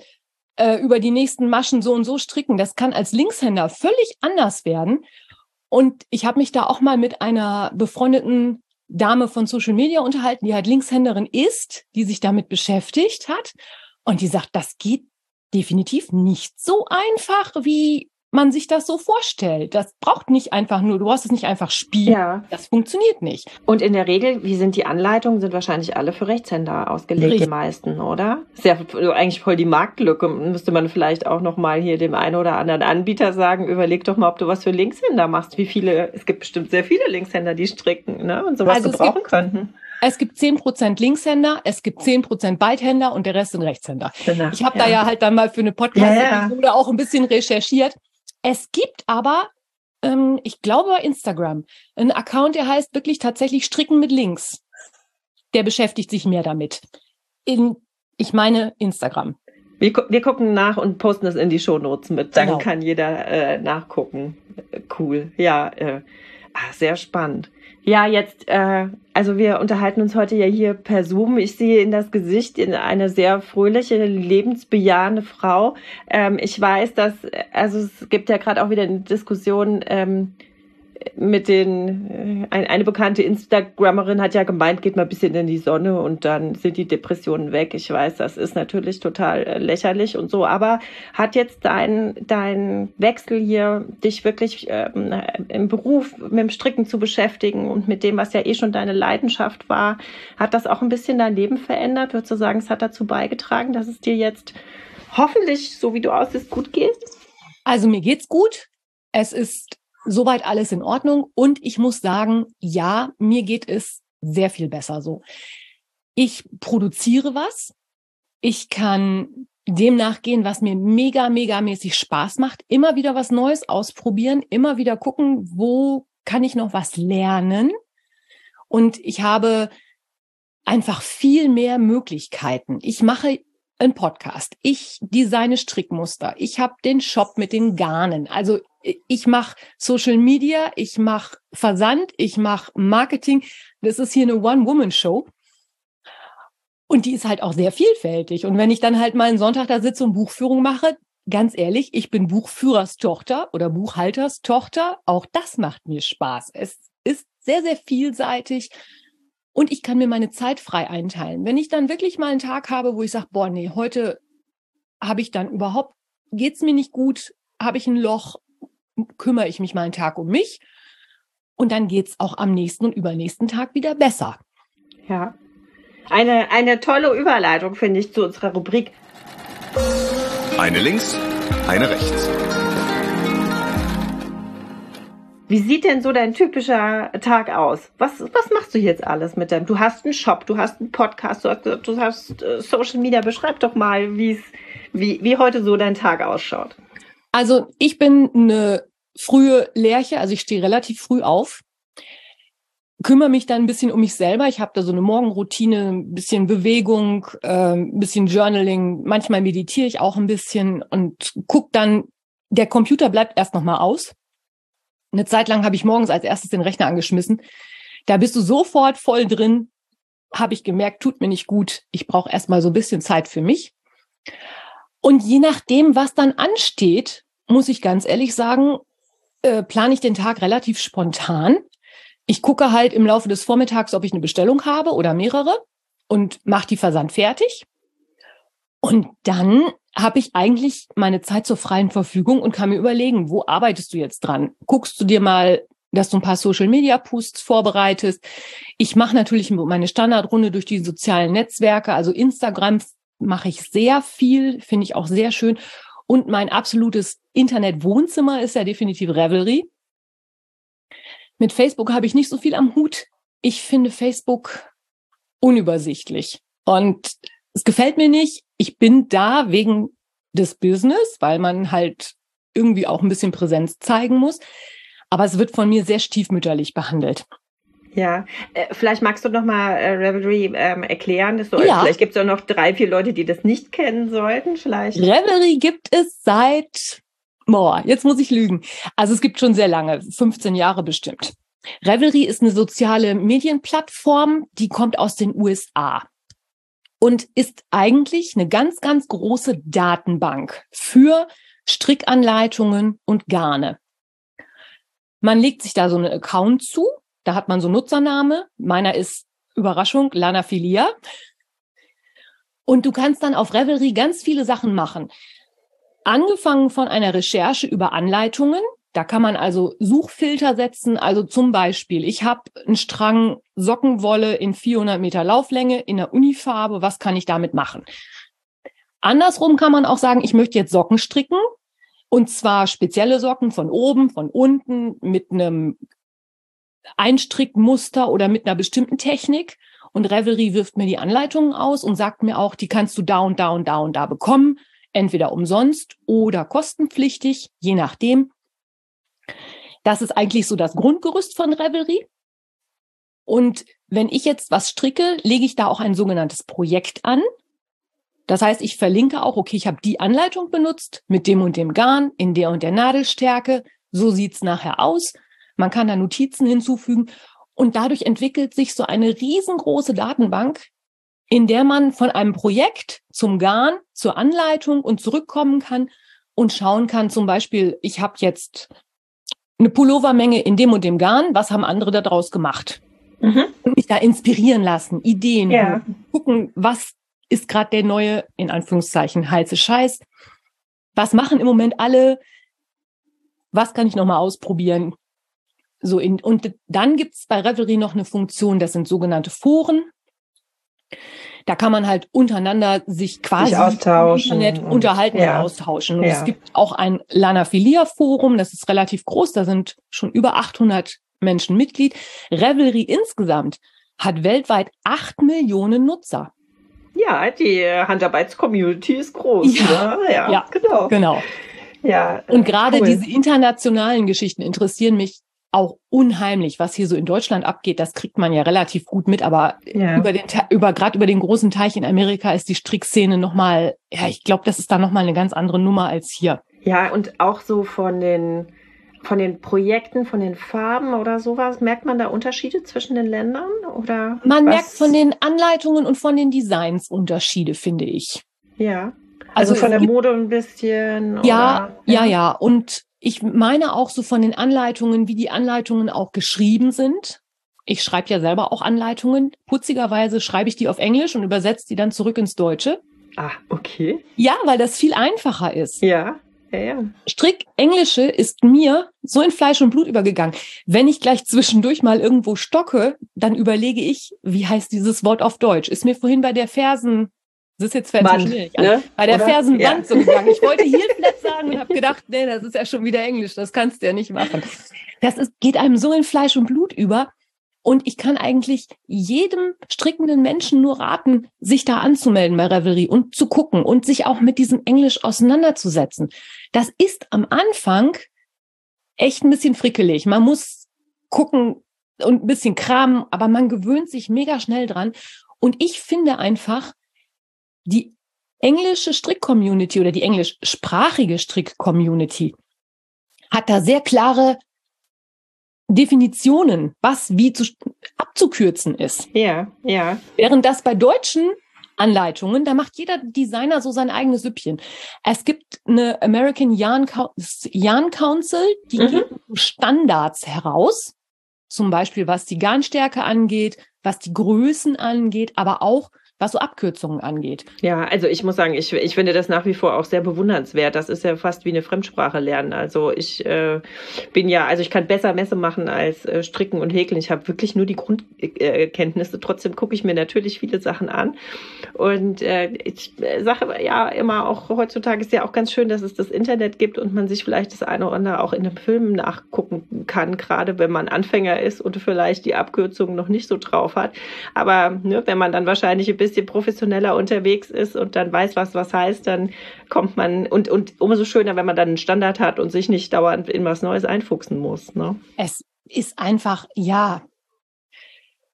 Speaker 1: äh, über die nächsten Maschen so und so stricken. Das kann als Linkshänder völlig anders werden. Und ich habe mich da auch mal mit einer befreundeten Dame von Social Media unterhalten, die halt Linkshänderin ist, die sich damit beschäftigt hat. Und die sagt, das geht definitiv nicht so einfach, wie man sich das so vorstellt. Das braucht nicht einfach nur, du brauchst es nicht einfach spielen.
Speaker 3: ja.
Speaker 1: Das funktioniert nicht.
Speaker 3: Und in der Regel, wie sind die Anleitungen? Sind wahrscheinlich alle für Rechtshänder ausgelegt,
Speaker 1: Richtig.
Speaker 3: die meisten, oder? Ist ja eigentlich voll die Marktlücke. Müsste man vielleicht auch noch mal hier dem einen oder anderen Anbieter sagen, überleg doch mal, ob du was für Linkshänder machst. Wie viele, es gibt bestimmt sehr viele Linkshänder, die stricken, ne? Und sowas
Speaker 1: Also es
Speaker 3: gebrauchen
Speaker 1: gibt-
Speaker 3: könnten.
Speaker 1: Es gibt 10% Linkshänder, es gibt 10% Beidhänder und der Rest sind Rechtshänder.
Speaker 3: Genau.
Speaker 1: Ich habe da ja halt dann mal für eine Podcast-Episode
Speaker 3: Ja, ja.
Speaker 1: auch ein bisschen recherchiert. Es gibt aber, ähm, ich glaube bei Instagram, einen Account, der heißt wirklich tatsächlich Stricken mit Links. Der beschäftigt sich mehr damit. In, ich meine Instagram.
Speaker 3: Wir, gu- wir gucken nach und posten es in die Shownotes mit. Dann
Speaker 1: Genau.
Speaker 3: kann jeder äh, nachgucken. Cool. Ja, äh, ah, sehr spannend. Ja, jetzt, äh, also wir unterhalten uns heute ja hier per Zoom. Ich sehe in das Gesicht in eine sehr fröhliche, lebensbejahende Frau. Ähm, ich weiß, dass, also es gibt ja gerade auch wieder eine Diskussion, ähm, mit den, äh, ein, eine bekannte Instagrammerin hat ja gemeint, geht mal ein bisschen in die Sonne und dann sind die Depressionen weg. Ich weiß, das ist natürlich total äh, lächerlich und so, aber hat jetzt dein, dein Wechsel hier, dich wirklich ähm, im Beruf mit dem Stricken zu beschäftigen und mit dem, was ja eh schon deine Leidenschaft war, hat das auch ein bisschen dein Leben verändert? Würdest du sagen, es hat dazu beigetragen, dass es dir jetzt hoffentlich, so wie du aussiehst, gut geht?
Speaker 1: Also mir geht's gut. Es ist soweit alles in Ordnung. Und ich muss sagen, ja, mir geht es sehr viel besser so. Ich produziere was. Ich kann dem nachgehen, was mir mega, mega mäßig Spaß macht. Immer wieder was Neues ausprobieren. Immer wieder gucken, wo kann ich noch was lernen. Und ich habe einfach viel mehr Möglichkeiten. Ich mache einen Podcast. Ich designe Strickmuster. Ich habe den Shop mit den Garnen. Also ich mache Social Media, ich mache Versand, ich mache Marketing. Das ist hier eine One-Woman-Show. Und die ist halt auch sehr vielfältig. Und wenn ich dann halt mal einen Sonntag da sitze und Buchführung mache, ganz ehrlich, ich bin Buchführerstochter oder Buchhalterstochter. Auch das macht mir Spaß. Es sehr, sehr vielseitig und ich kann mir meine Zeit frei einteilen. Wenn ich dann wirklich mal einen Tag habe, wo ich sage, boah, nee, heute habe ich dann überhaupt, geht's mir nicht gut, habe ich ein Loch, kümmere ich mich mal einen Tag um mich und dann geht's auch am nächsten und übernächsten Tag wieder besser.
Speaker 3: Ja. Eine, eine tolle Überleitung, finde ich, zu unserer Rubrik.
Speaker 2: Eine links, eine rechts.
Speaker 3: Wie sieht denn so dein typischer Tag aus? Was, was machst du jetzt alles mit dem? Du hast einen Shop, du hast einen Podcast, du hast, du hast äh, Social Media. Beschreib doch mal, wie, wie heute so dein Tag ausschaut.
Speaker 1: Also ich bin eine frühe Lerche, also ich stehe relativ früh auf, kümmere mich dann ein bisschen um mich selber. Ich habe da so eine Morgenroutine, ein bisschen Bewegung, äh, ein bisschen Journaling. Manchmal meditiere ich auch ein bisschen und guck dann, der Computer bleibt erst noch mal aus eine Zeit lang habe ich morgens als erstes den Rechner angeschmissen. Da bist du sofort voll drin. Habe ich gemerkt, tut mir nicht gut. Ich brauche erstmal so ein bisschen Zeit für mich. Und je nachdem, was dann ansteht, muss ich ganz ehrlich sagen, äh, plane ich den Tag relativ spontan. Ich gucke halt im Laufe des Vormittags, ob ich eine Bestellung habe oder mehrere und mache die Versand fertig. Und dann habe ich eigentlich meine Zeit zur freien Verfügung und kann mir überlegen, wo arbeitest du jetzt dran? Guckst du dir mal, dass du ein paar Social Media Posts vorbereitest? Ich mache natürlich meine Standardrunde durch die sozialen Netzwerke, also Instagram mache ich sehr viel, finde ich auch sehr schön. Und mein absolutes Internet-Wohnzimmer ist ja definitiv Revelry. Mit Facebook habe ich nicht so viel am Hut. Ich finde Facebook unübersichtlich. Und es gefällt mir nicht. Ich bin da wegen des Business, weil man halt irgendwie auch ein bisschen Präsenz zeigen muss. Aber es wird von mir sehr stiefmütterlich behandelt.
Speaker 3: Ja, äh, vielleicht magst du noch mal äh, Revelry ähm, erklären. Dass du, ja. Vielleicht gibt es auch noch drei, vier Leute, die das nicht kennen sollten. Vielleicht.
Speaker 1: Revelry gibt es seit, boah, jetzt muss ich lügen. Also es gibt schon sehr lange, 15 Jahre bestimmt. Revelry ist eine soziale Medienplattform, die kommt aus den USA und ist eigentlich eine ganz, ganz große Datenbank für Strickanleitungen und Garne. Man legt sich da so einen Account zu, da hat man so Nutzername. Meiner ist Überraschung, Lana Filia. Und du kannst dann auf Revelry ganz viele Sachen machen. Angefangen von einer Recherche über Anleitungen, da kann man also Suchfilter setzen. Also zum Beispiel, ich habe einen Strang Sockenwolle in 400 Meter Lauflänge in der Unifarbe. Was kann ich damit machen? Andersrum kann man auch sagen, ich möchte jetzt Socken stricken. Und zwar spezielle Socken von oben, von unten, mit einem Einstrickmuster oder mit einer bestimmten Technik. Und Revelry wirft mir die Anleitungen aus und sagt mir auch, die kannst du da und da und da und da bekommen. Entweder umsonst oder kostenpflichtig, je nachdem. Das ist eigentlich so das Grundgerüst von Revelry. Und wenn ich jetzt was stricke, lege ich da auch ein sogenanntes Projekt an. Das heißt, ich verlinke auch, okay, ich habe die Anleitung benutzt mit dem und dem Garn in der und der Nadelstärke. So sieht's nachher aus. Man kann da Notizen hinzufügen und dadurch entwickelt sich so eine riesengroße Datenbank, in der man von einem Projekt zum Garn, zur Anleitung und zurückkommen kann und schauen kann, zum Beispiel, ich habe jetzt eine Pullovermenge in dem und dem Garn, was haben andere daraus gemacht? Mhm. Und mich da inspirieren lassen, Ideen, ja. gucken, was ist gerade der neue, in Anführungszeichen, heiße Scheiß. Was machen im Moment alle? Was kann ich nochmal ausprobieren? So in, und dann gibt's bei Revelry noch eine Funktion, das sind sogenannte Foren. Da kann man halt untereinander sich quasi
Speaker 3: austauschen
Speaker 1: Internet und, unterhalten ja. und austauschen. Und ja. es gibt auch ein Lanaphilia Forum, das ist relativ groß, da sind schon über 800 Menschen Mitglied. Revelry insgesamt hat weltweit acht Millionen Nutzer.
Speaker 3: Ja, die Handarbeits-Community ist groß. Ja,
Speaker 1: ne? ja, ja, genau. genau. Ja, und gerade cool. diese internationalen Geschichten interessieren mich auch unheimlich, was hier so in Deutschland abgeht. Das kriegt man ja relativ gut mit, aber ja. über den über gerade über den großen Teich in Amerika ist die Strickszene noch mal, ja, ich glaube, das ist da noch mal eine ganz andere Nummer als hier.
Speaker 3: Ja, und auch so von den von den Projekten, von den Farben oder sowas, merkt man da Unterschiede zwischen den Ländern oder?
Speaker 1: Man was? merkt von den Anleitungen und von den Designs Unterschiede, finde ich.
Speaker 3: Ja. Also, also von der Mode ein bisschen.
Speaker 1: Ja, oder? ja, ja. Und ich meine auch so von den Anleitungen, wie die Anleitungen auch geschrieben sind. Ich schreibe ja selber auch Anleitungen. Putzigerweise schreibe ich die auf Englisch und übersetze die dann zurück ins Deutsche.
Speaker 3: Ah, okay.
Speaker 1: Ja, weil das viel einfacher ist.
Speaker 3: Ja, ja, ja.
Speaker 1: Strick Englische ist mir so in Fleisch und Blut übergegangen. Wenn ich gleich zwischendurch mal irgendwo stocke, dann überlege ich, wie heißt dieses Wort auf Deutsch? Ist mir vorhin bei der Fersen, das ist jetzt schwierig,
Speaker 3: ne?
Speaker 1: bei der
Speaker 3: Oder?
Speaker 1: Fersenband
Speaker 3: Ja.
Speaker 1: so gegangen. Ich wollte hier *laughs* flat sagen und habe gedacht, nee, das ist ja schon wieder Englisch, das kannst du ja nicht machen. Das ist, geht einem so in Fleisch und Blut über. Und ich kann eigentlich jedem strickenden Menschen nur raten, sich da anzumelden bei Revelry und zu gucken und sich auch mit diesem Englisch auseinanderzusetzen. Das ist am Anfang echt ein bisschen frickelig. Man muss gucken und ein bisschen kramen, aber man gewöhnt sich mega schnell dran. Und ich finde einfach, die englische Strick-Community oder die englischsprachige Strick-Community hat da sehr klare Definitionen, was wie zu, abzukürzen ist.
Speaker 3: Ja, ja.
Speaker 1: Während das bei deutschen Anleitungen, da macht jeder Designer so sein eigenes Süppchen. Es gibt eine American Yarn, Yarn Council, die
Speaker 3: Mhm.
Speaker 1: gibt Standards heraus. Zum Beispiel was die Garnstärke angeht, was die Größen angeht, aber auch was so Abkürzungen angeht.
Speaker 3: Ja, also ich muss sagen, ich, ich finde das nach wie vor auch sehr bewundernswert. Das ist ja fast wie eine Fremdsprache lernen. Also ich äh, bin ja, also ich kann besser Messe machen als äh, Stricken und Häkeln. Ich habe wirklich nur die Grundkenntnisse. Trotzdem gucke ich mir natürlich viele Sachen an. Und äh, ich äh, sage ja immer auch, heutzutage ist ja auch ganz schön, dass es das Internet gibt und man sich vielleicht das eine oder andere auch in einem Film nachgucken kann, gerade wenn man Anfänger ist und vielleicht die Abkürzungen noch nicht so drauf hat. Aber ne, wenn man dann wahrscheinlich ein bisschen professioneller unterwegs ist und dann weiß, was was heißt, dann kommt man und und umso schöner, wenn man dann einen Standard hat und sich nicht dauernd in was Neues einfuchsen muss. Ne?
Speaker 1: Es ist einfach, ja,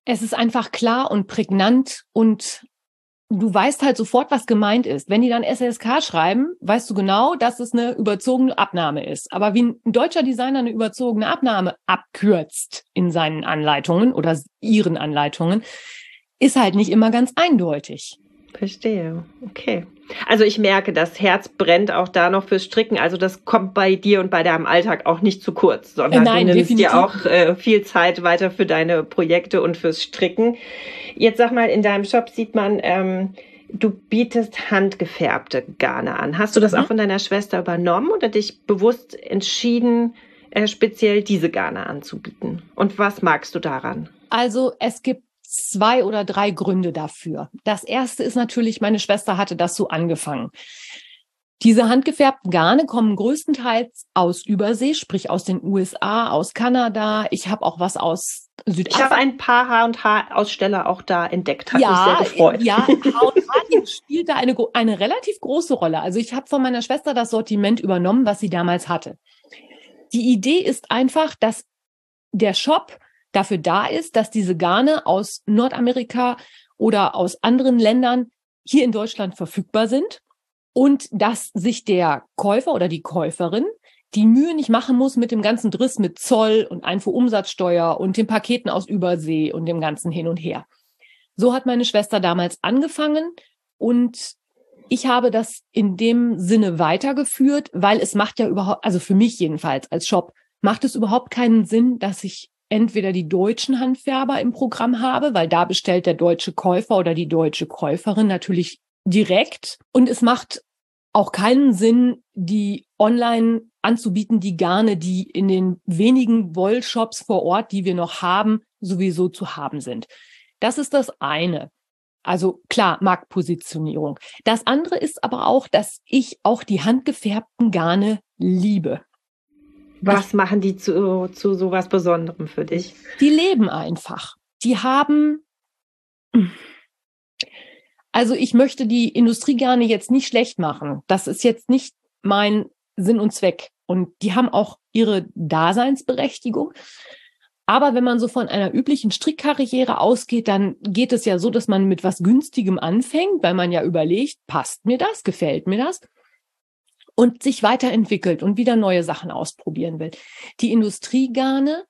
Speaker 1: es ist einfach klar und prägnant und du weißt halt sofort, was gemeint ist. Wenn die dann SLSK schreiben, weißt du genau, dass es eine überzogene Abnahme ist. Aber wie ein deutscher Designer eine überzogene Abnahme abkürzt in seinen Anleitungen oder ihren Anleitungen, ist halt nicht immer ganz eindeutig.
Speaker 3: Verstehe. Okay. Also ich merke, das Herz brennt auch da noch fürs Stricken. Also das kommt bei dir und bei deinem Alltag auch nicht zu kurz, sondern
Speaker 1: Äh, nein,
Speaker 3: du nimmst
Speaker 1: definitiv.
Speaker 3: dir auch äh, viel Zeit weiter für deine Projekte und fürs Stricken. Jetzt sag mal, in deinem Shop sieht man, ähm, du bietest handgefärbte Garne an. Hast du das
Speaker 1: Mhm.
Speaker 3: auch von deiner Schwester übernommen oder dich bewusst entschieden, äh, speziell diese Garne anzubieten? Und was magst du daran?
Speaker 1: Also es gibt zwei oder drei Gründe dafür. Das erste ist natürlich, meine Schwester hatte das so angefangen. Diese handgefärbten Garne kommen größtenteils aus Übersee, sprich aus den USA, aus Kanada. Ich habe auch was aus
Speaker 3: Ich habe
Speaker 1: Südafrika.
Speaker 3: ein paar H&H-Aussteller auch da entdeckt. Hat mich sehr
Speaker 1: Ja,
Speaker 3: gefreut.
Speaker 1: ja, *laughs* H&H spielt da eine, eine relativ große Rolle. Also ich habe von meiner Schwester das Sortiment übernommen, was sie damals hatte. Die Idee ist einfach, dass der Shop dafür da ist, dass diese Garne aus Nordamerika oder aus anderen Ländern hier in Deutschland verfügbar sind und dass sich der Käufer oder die Käuferin die Mühe nicht machen muss mit dem ganzen Driss mit Zoll und Einfuhrumsatzsteuer und den Paketen aus Übersee und dem ganzen hin und her. So hat meine Schwester damals angefangen und ich habe das in dem Sinne weitergeführt, weil es macht ja überhaupt, also für mich jedenfalls als Shop, macht es überhaupt keinen Sinn, dass ich entweder die deutschen Handfärber im Programm habe, weil da bestellt der deutsche Käufer oder die deutsche Käuferin natürlich direkt. Und es macht auch keinen Sinn, die online anzubieten, die Garne, die in den wenigen Wollshops vor Ort, die wir noch haben, sowieso zu haben sind. Das ist das eine. Also klar, Marktpositionierung. Das andere ist aber auch, dass ich auch die handgefärbten Garne liebe.
Speaker 3: Was machen die zu, zu so was Besonderem für dich?
Speaker 1: Die leben einfach. Die haben, also ich möchte die Industriegarne jetzt nicht schlecht machen. Das ist jetzt nicht mein Sinn und Zweck. Und die haben auch ihre Daseinsberechtigung. Aber wenn man so von einer üblichen Strickkarriere ausgeht, dann geht es ja so, dass man mit was Günstigem anfängt, weil man ja überlegt, passt mir das, gefällt mir das? Und sich weiterentwickelt und wieder neue Sachen ausprobieren will. Die Industriegarne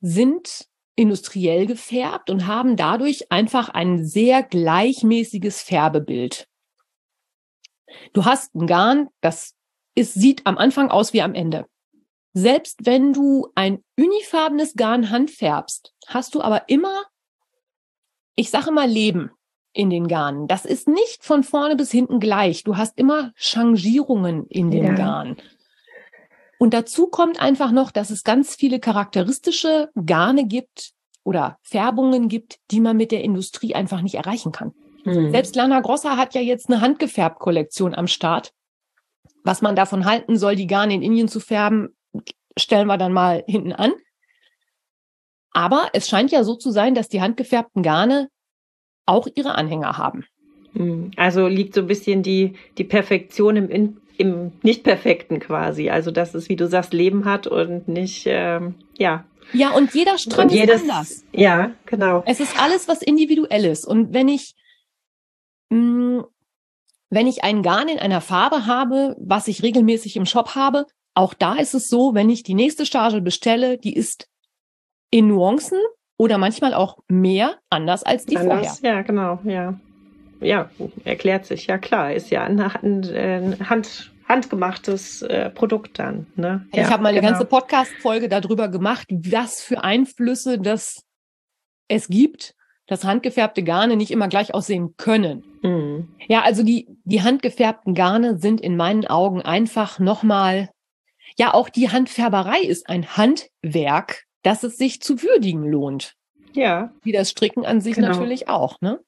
Speaker 1: sind industriell gefärbt und haben dadurch einfach ein sehr gleichmäßiges Färbebild. Du hast ein Garn, das ist, sieht am Anfang aus wie am Ende. selbst wenn du ein unifarbenes Garn handfärbst, hast du aber immer, ich sage mal, Leben in den Garnen. Das ist nicht von vorne bis hinten gleich. Du hast immer Changierungen in dem ja. Garn. Und dazu kommt einfach noch, dass es ganz viele charakteristische Garne gibt oder Färbungen gibt, die man mit der Industrie einfach nicht erreichen kann. Mhm. Selbst Lana Grossa hat ja jetzt eine Handgefärbt-Kollektion am Start. Was man davon halten soll, die Garne in Indien zu färben, stellen wir dann mal hinten an. Aber es scheint ja so zu sein, dass die handgefärbten Garne auch ihre Anhänger haben.
Speaker 3: Hm. Also liegt so ein bisschen die, die Perfektion im, im Nicht-Perfekten quasi. Also, dass es, wie du sagst, Leben hat und nicht, ähm, ja.
Speaker 1: Ja, und jeder Strang und jedes, ist anders.
Speaker 3: Ja, genau.
Speaker 1: Es ist alles was Individuelles. Und wenn ich, mh, hm, wenn ich ein Garn in einer Farbe habe, was ich regelmäßig im Shop habe, auch da ist es so, wenn ich die nächste Charge bestelle, die ist in Nuancen oder manchmal auch mehr anders als die anders,
Speaker 3: vorher. Ja, genau, ja. Ja, erklärt sich, ja klar, ist ja ein, ein Hand, handgemachtes äh, Produkt dann. Ne?
Speaker 1: Ja, ich habe mal eine genau. ganze Podcast-Folge darüber gemacht, was für Einflüsse das es gibt, dass handgefärbte Garne nicht immer gleich aussehen können. Mhm. Ja, also die, die handgefärbten Garne sind in meinen Augen einfach nochmal, ja, auch die Handfärberei ist ein Handwerk, dass es sich zu würdigen lohnt.
Speaker 3: Ja.
Speaker 1: Wie das Stricken an sich genau. natürlich auch, ne?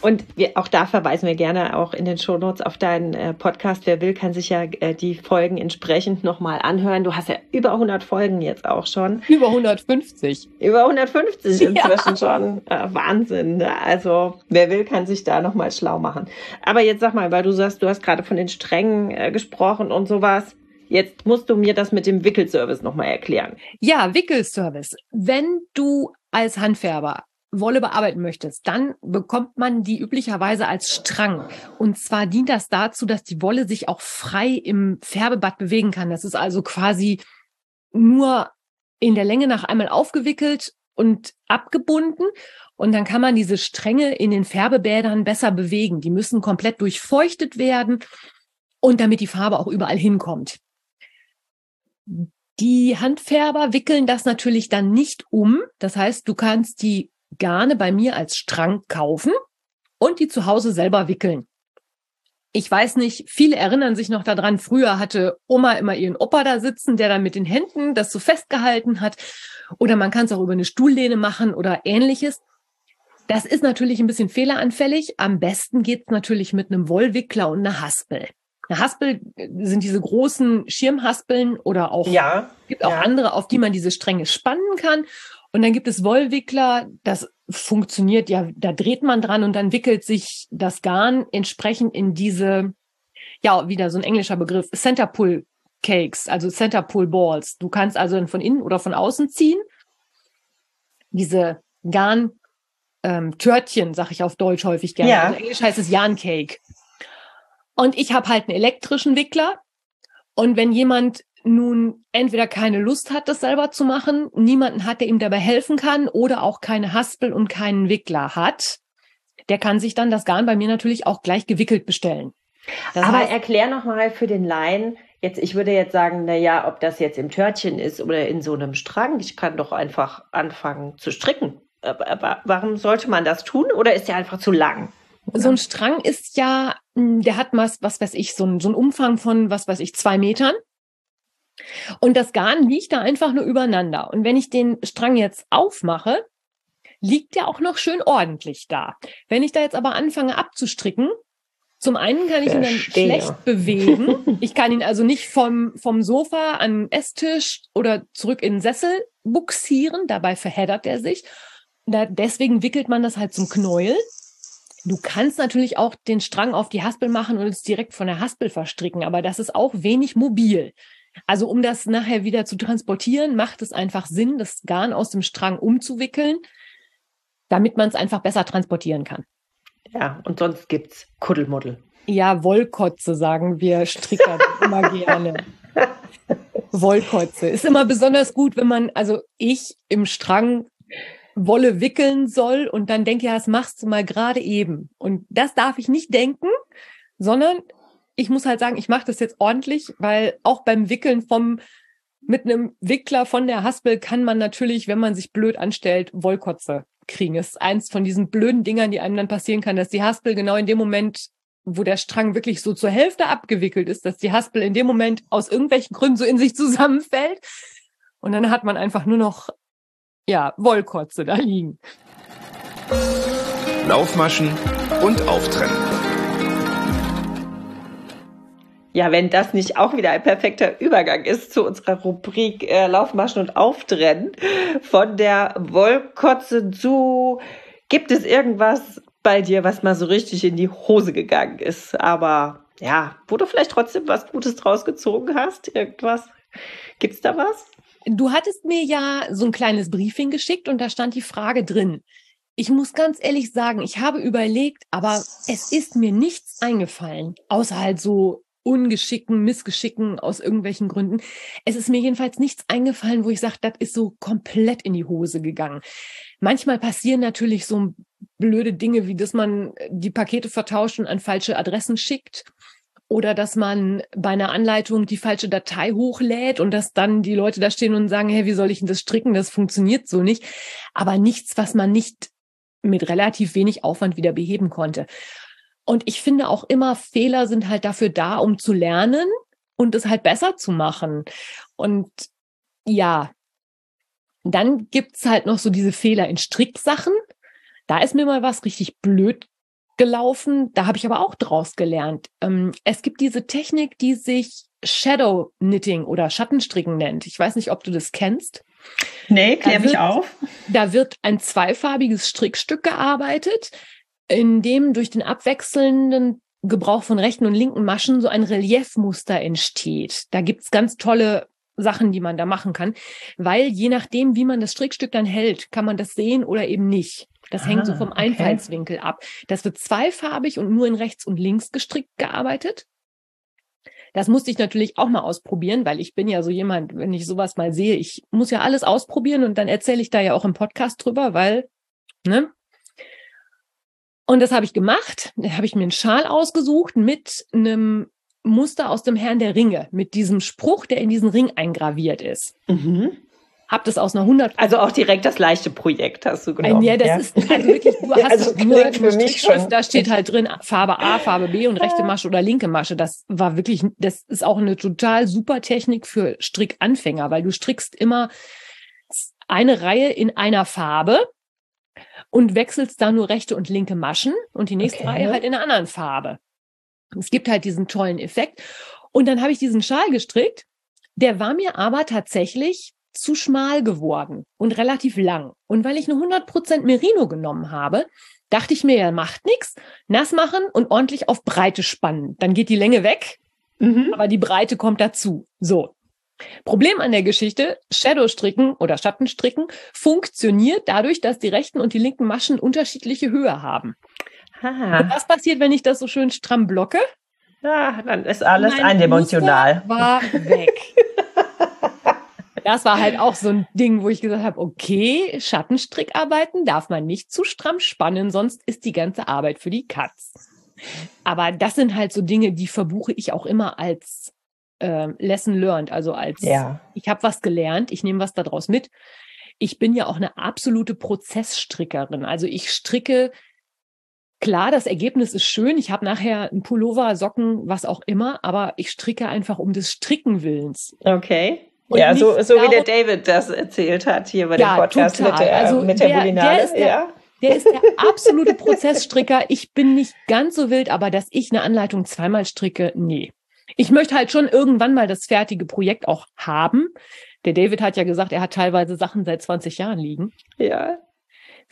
Speaker 3: Und wir, auch da verweisen wir gerne auch in den Shownotes auf deinen äh, Podcast. Wer will, kann sich ja äh, die Folgen entsprechend nochmal anhören. Du hast ja über 100 Folgen jetzt auch schon.
Speaker 1: Über 150.
Speaker 3: Über 150 *laughs* inzwischen ja. schon. Äh, Wahnsinn. Ne? Also wer will, kann sich da nochmal schlau machen. Aber jetzt sag mal, weil du sagst, du hast gerade von den Strängen äh, gesprochen und sowas. Jetzt musst du mir das mit dem Wickelservice nochmal erklären.
Speaker 1: Ja, Wickelservice. Wenn du als Handfärber Wolle bearbeiten möchtest, dann bekommt man die üblicherweise als Strang. Und zwar dient das dazu, dass die Wolle sich auch frei im Färbebad bewegen kann. Das ist also quasi nur in der Länge nach einmal aufgewickelt und abgebunden. Und dann kann man diese Stränge in den Färbebädern besser bewegen. Die müssen komplett durchfeuchtet werden und damit die Farbe auch überall hinkommt. Die Handfärber wickeln das natürlich dann nicht um. Das heißt, du kannst die Garne bei mir als Strang kaufen und die zu Hause selber wickeln. Ich weiß nicht, viele erinnern sich noch daran, früher hatte Oma immer ihren Opa da sitzen, der dann mit den Händen das so festgehalten hat. Oder man kann es auch über eine Stuhllehne machen oder ähnliches. Das ist natürlich ein bisschen fehleranfällig. Am besten geht's natürlich mit einem Wollwickler und einer Haspel. Eine Haspel sind diese großen Schirmhaspeln oder auch
Speaker 3: ja,
Speaker 1: gibt auch ja. andere, auf die man diese Stränge spannen kann. Und dann gibt es Wollwickler, das funktioniert ja, da dreht man dran und dann wickelt sich das Garn entsprechend in diese, ja, wieder so ein englischer Begriff, Centerpull Cakes, also Centerpull Balls. Du kannst also von innen oder von außen ziehen. Diese Garn ähm, Törtchen, sag ich auf Deutsch häufig gerne. Ja. Also Englisch heißt es Yarn Cake. Und ich habe halt einen elektrischen Wickler. Und wenn jemand nun entweder keine Lust hat, das selber zu machen, niemanden hat, der ihm dabei helfen kann, oder auch keine Haspel und keinen Wickler hat, der kann sich dann das Garn bei mir natürlich auch gleich gewickelt bestellen.
Speaker 3: Das Aber heißt, erklär noch mal für den Laien, jetzt, ich würde jetzt sagen, na ja, ob das jetzt im Törtchen ist oder in so einem Strang, ich kann doch einfach anfangen zu stricken. Aber warum sollte man das tun oder ist der einfach zu lang?
Speaker 1: So ein Strang ist ja, hm, der hat was, was weiß ich, so ein, so ein Umfang von, was weiß ich, zwei Metern. Und das Garn liegt da einfach nur übereinander. Und wenn ich den Strang jetzt aufmache, liegt der auch noch schön ordentlich da. Wenn ich da jetzt aber anfange abzustricken, zum einen kann ich ihn dann schlecht bewegen. *laughs* Ich kann ihn also nicht vom, vom Sofa an den Esstisch oder zurück in den Sessel buxieren. Dabei verheddert er sich. Da, deswegen wickelt man das halt zum Knäuel. Du kannst natürlich auch den Strang auf die Haspel machen und es direkt von der Haspel verstricken, aber das ist auch wenig mobil. Also um das nachher wieder zu transportieren, macht es einfach Sinn, das Garn aus dem Strang umzuwickeln, damit man es einfach besser transportieren kann.
Speaker 3: Ja, und sonst gibt's Kuddelmuddel.
Speaker 1: Ja, Wollkotze sagen wir Stricker *laughs* immer gerne. Wollkotze ist immer besonders gut, wenn man, also ich im Strang Wolle wickeln soll und dann denke, ja, das machst du mal gerade eben. Und das darf ich nicht denken, sondern ich muss halt sagen, ich mache das jetzt ordentlich, weil auch beim Wickeln vom mit einem Wickler von der Haspel kann man natürlich, wenn man sich blöd anstellt, Wollkotze kriegen. Das ist eins von diesen blöden Dingern, die einem dann passieren kann, dass die Haspel genau in dem Moment, wo der Strang wirklich so zur Hälfte abgewickelt ist, dass die Haspel in dem Moment aus irgendwelchen Gründen so in sich zusammenfällt. Und dann hat man einfach nur noch, ja, Wollkotze da liegen.
Speaker 2: Laufmaschen und Auftrennen.
Speaker 3: Ja, wenn das nicht auch wieder ein perfekter Übergang ist zu unserer Rubrik äh, Laufmaschen und Auftrennen von der Wollkotze zu gibt es irgendwas bei dir, was mal so richtig in die Hose gegangen ist, aber ja, wo du vielleicht trotzdem was Gutes draus gezogen hast, irgendwas? Gibt's da was?
Speaker 1: Du hattest mir ja so ein kleines Briefing geschickt und da stand die Frage drin. Ich muss ganz ehrlich sagen, ich habe überlegt, aber es ist mir nichts eingefallen, außer halt so Ungeschicken, Missgeschicken aus irgendwelchen Gründen. Es ist mir jedenfalls nichts eingefallen, wo ich sage, das ist so komplett in die Hose gegangen. Manchmal passieren natürlich so blöde Dinge, wie dass man die Pakete vertauscht und an falsche Adressen schickt oder dass man bei einer Anleitung die falsche Datei hochlädt und dass dann die Leute da stehen und sagen, hey, wie soll ich denn das stricken? Das funktioniert so nicht. Aber nichts, was man nicht mit relativ wenig Aufwand wieder beheben konnte. Und ich finde auch immer, Fehler sind halt dafür da, um zu lernen und es halt besser zu machen. Und ja, dann gibt's halt noch so diese Fehler in Stricksachen. Da ist mir mal was richtig blöd gelaufen. Da habe ich aber auch draus gelernt. Ähm, es gibt diese Technik, die sich Shadow Knitting oder Schattenstricken nennt. Ich weiß nicht, ob du das kennst.
Speaker 3: Nee, klär mich auf.
Speaker 1: Da wird ein zweifarbiges Strickstück gearbeitet in dem durch den abwechselnden Gebrauch von rechten und linken Maschen so ein Reliefmuster entsteht. Da gibt's ganz tolle Sachen, die man da machen kann, weil je nachdem, wie man das Strickstück dann hält, kann man das sehen oder eben nicht. Das ah, hängt so ah, vom Einfallswinkel okay. ab. Das wird zweifarbig und nur in rechts und links gestrickt gearbeitet. Das musste ich natürlich auch mal ausprobieren, weil ich bin ja so jemand, wenn ich sowas mal sehe, ich muss ja alles ausprobieren und dann erzähle ich da ja auch im Podcast drüber, weil, ne, und das habe ich gemacht. Da habe ich mir einen Schal ausgesucht mit einem Muster aus dem Herrn der Ringe, mit diesem Spruch, der in diesen Ring eingraviert ist. Mhm. Hab das aus einer 100
Speaker 3: Also auch direkt das leichte Projekt hast du genommen.
Speaker 1: Ja, das ja. ist also wirklich, du *laughs* hast also nur für mich schon. da steht halt drin Farbe A, Farbe B und rechte Masche oder linke Masche. Das war wirklich, das ist auch eine total super Technik für Strickanfänger, weil du strickst immer eine Reihe in einer Farbe und wechselst da nur rechte und linke Maschen und die nächste okay. Reihe halt in einer anderen Farbe. Es gibt halt diesen tollen Effekt. Und dann habe ich diesen Schal gestrickt. Der war mir aber tatsächlich zu schmal geworden und relativ lang. Und weil ich eine 100% Merino genommen habe, dachte ich mir, ja, macht nichts, nass machen und ordentlich auf Breite spannen. Dann geht die Länge weg, mhm. aber die Breite kommt dazu. So. Problem an der Geschichte, Shadow-Stricken oder Schattenstricken funktioniert dadurch, dass die rechten und die linken Maschen unterschiedliche Höhe haben. Aha. Und was passiert, wenn ich das so schön stramm blocke?
Speaker 3: Ja, dann ist alles mein eindimensional.
Speaker 1: Muster war weg. *laughs* das war halt auch so ein Ding, wo ich gesagt habe, okay, Schattenstrickarbeiten darf man nicht zu stramm spannen, sonst ist die ganze Arbeit für die Katz. Aber das sind halt so Dinge, die verbuche ich auch immer als äh, Lesson learned, also als ja. ich habe was gelernt, ich nehme was daraus mit. Ich bin ja auch eine absolute Prozessstrickerin. Also ich stricke Klar, das Ergebnis ist schön. Ich habe nachher ein Pullover, Socken, was auch immer, aber ich stricke einfach um des Stricken willens.
Speaker 3: Okay. Und ja, so, so wie der David das erzählt hat hier bei ja, dem Podcast total. mit der, also mit der, der Bulinale. Der ist der, ja.
Speaker 1: der ist der absolute Prozessstricker. Ich bin nicht ganz so wild, aber dass ich eine Anleitung zweimal stricke, nee ich möchte halt schon irgendwann mal das fertige Projekt auch haben. Der David hat ja gesagt, er hat teilweise Sachen seit 20 Jahren liegen.
Speaker 3: Ja.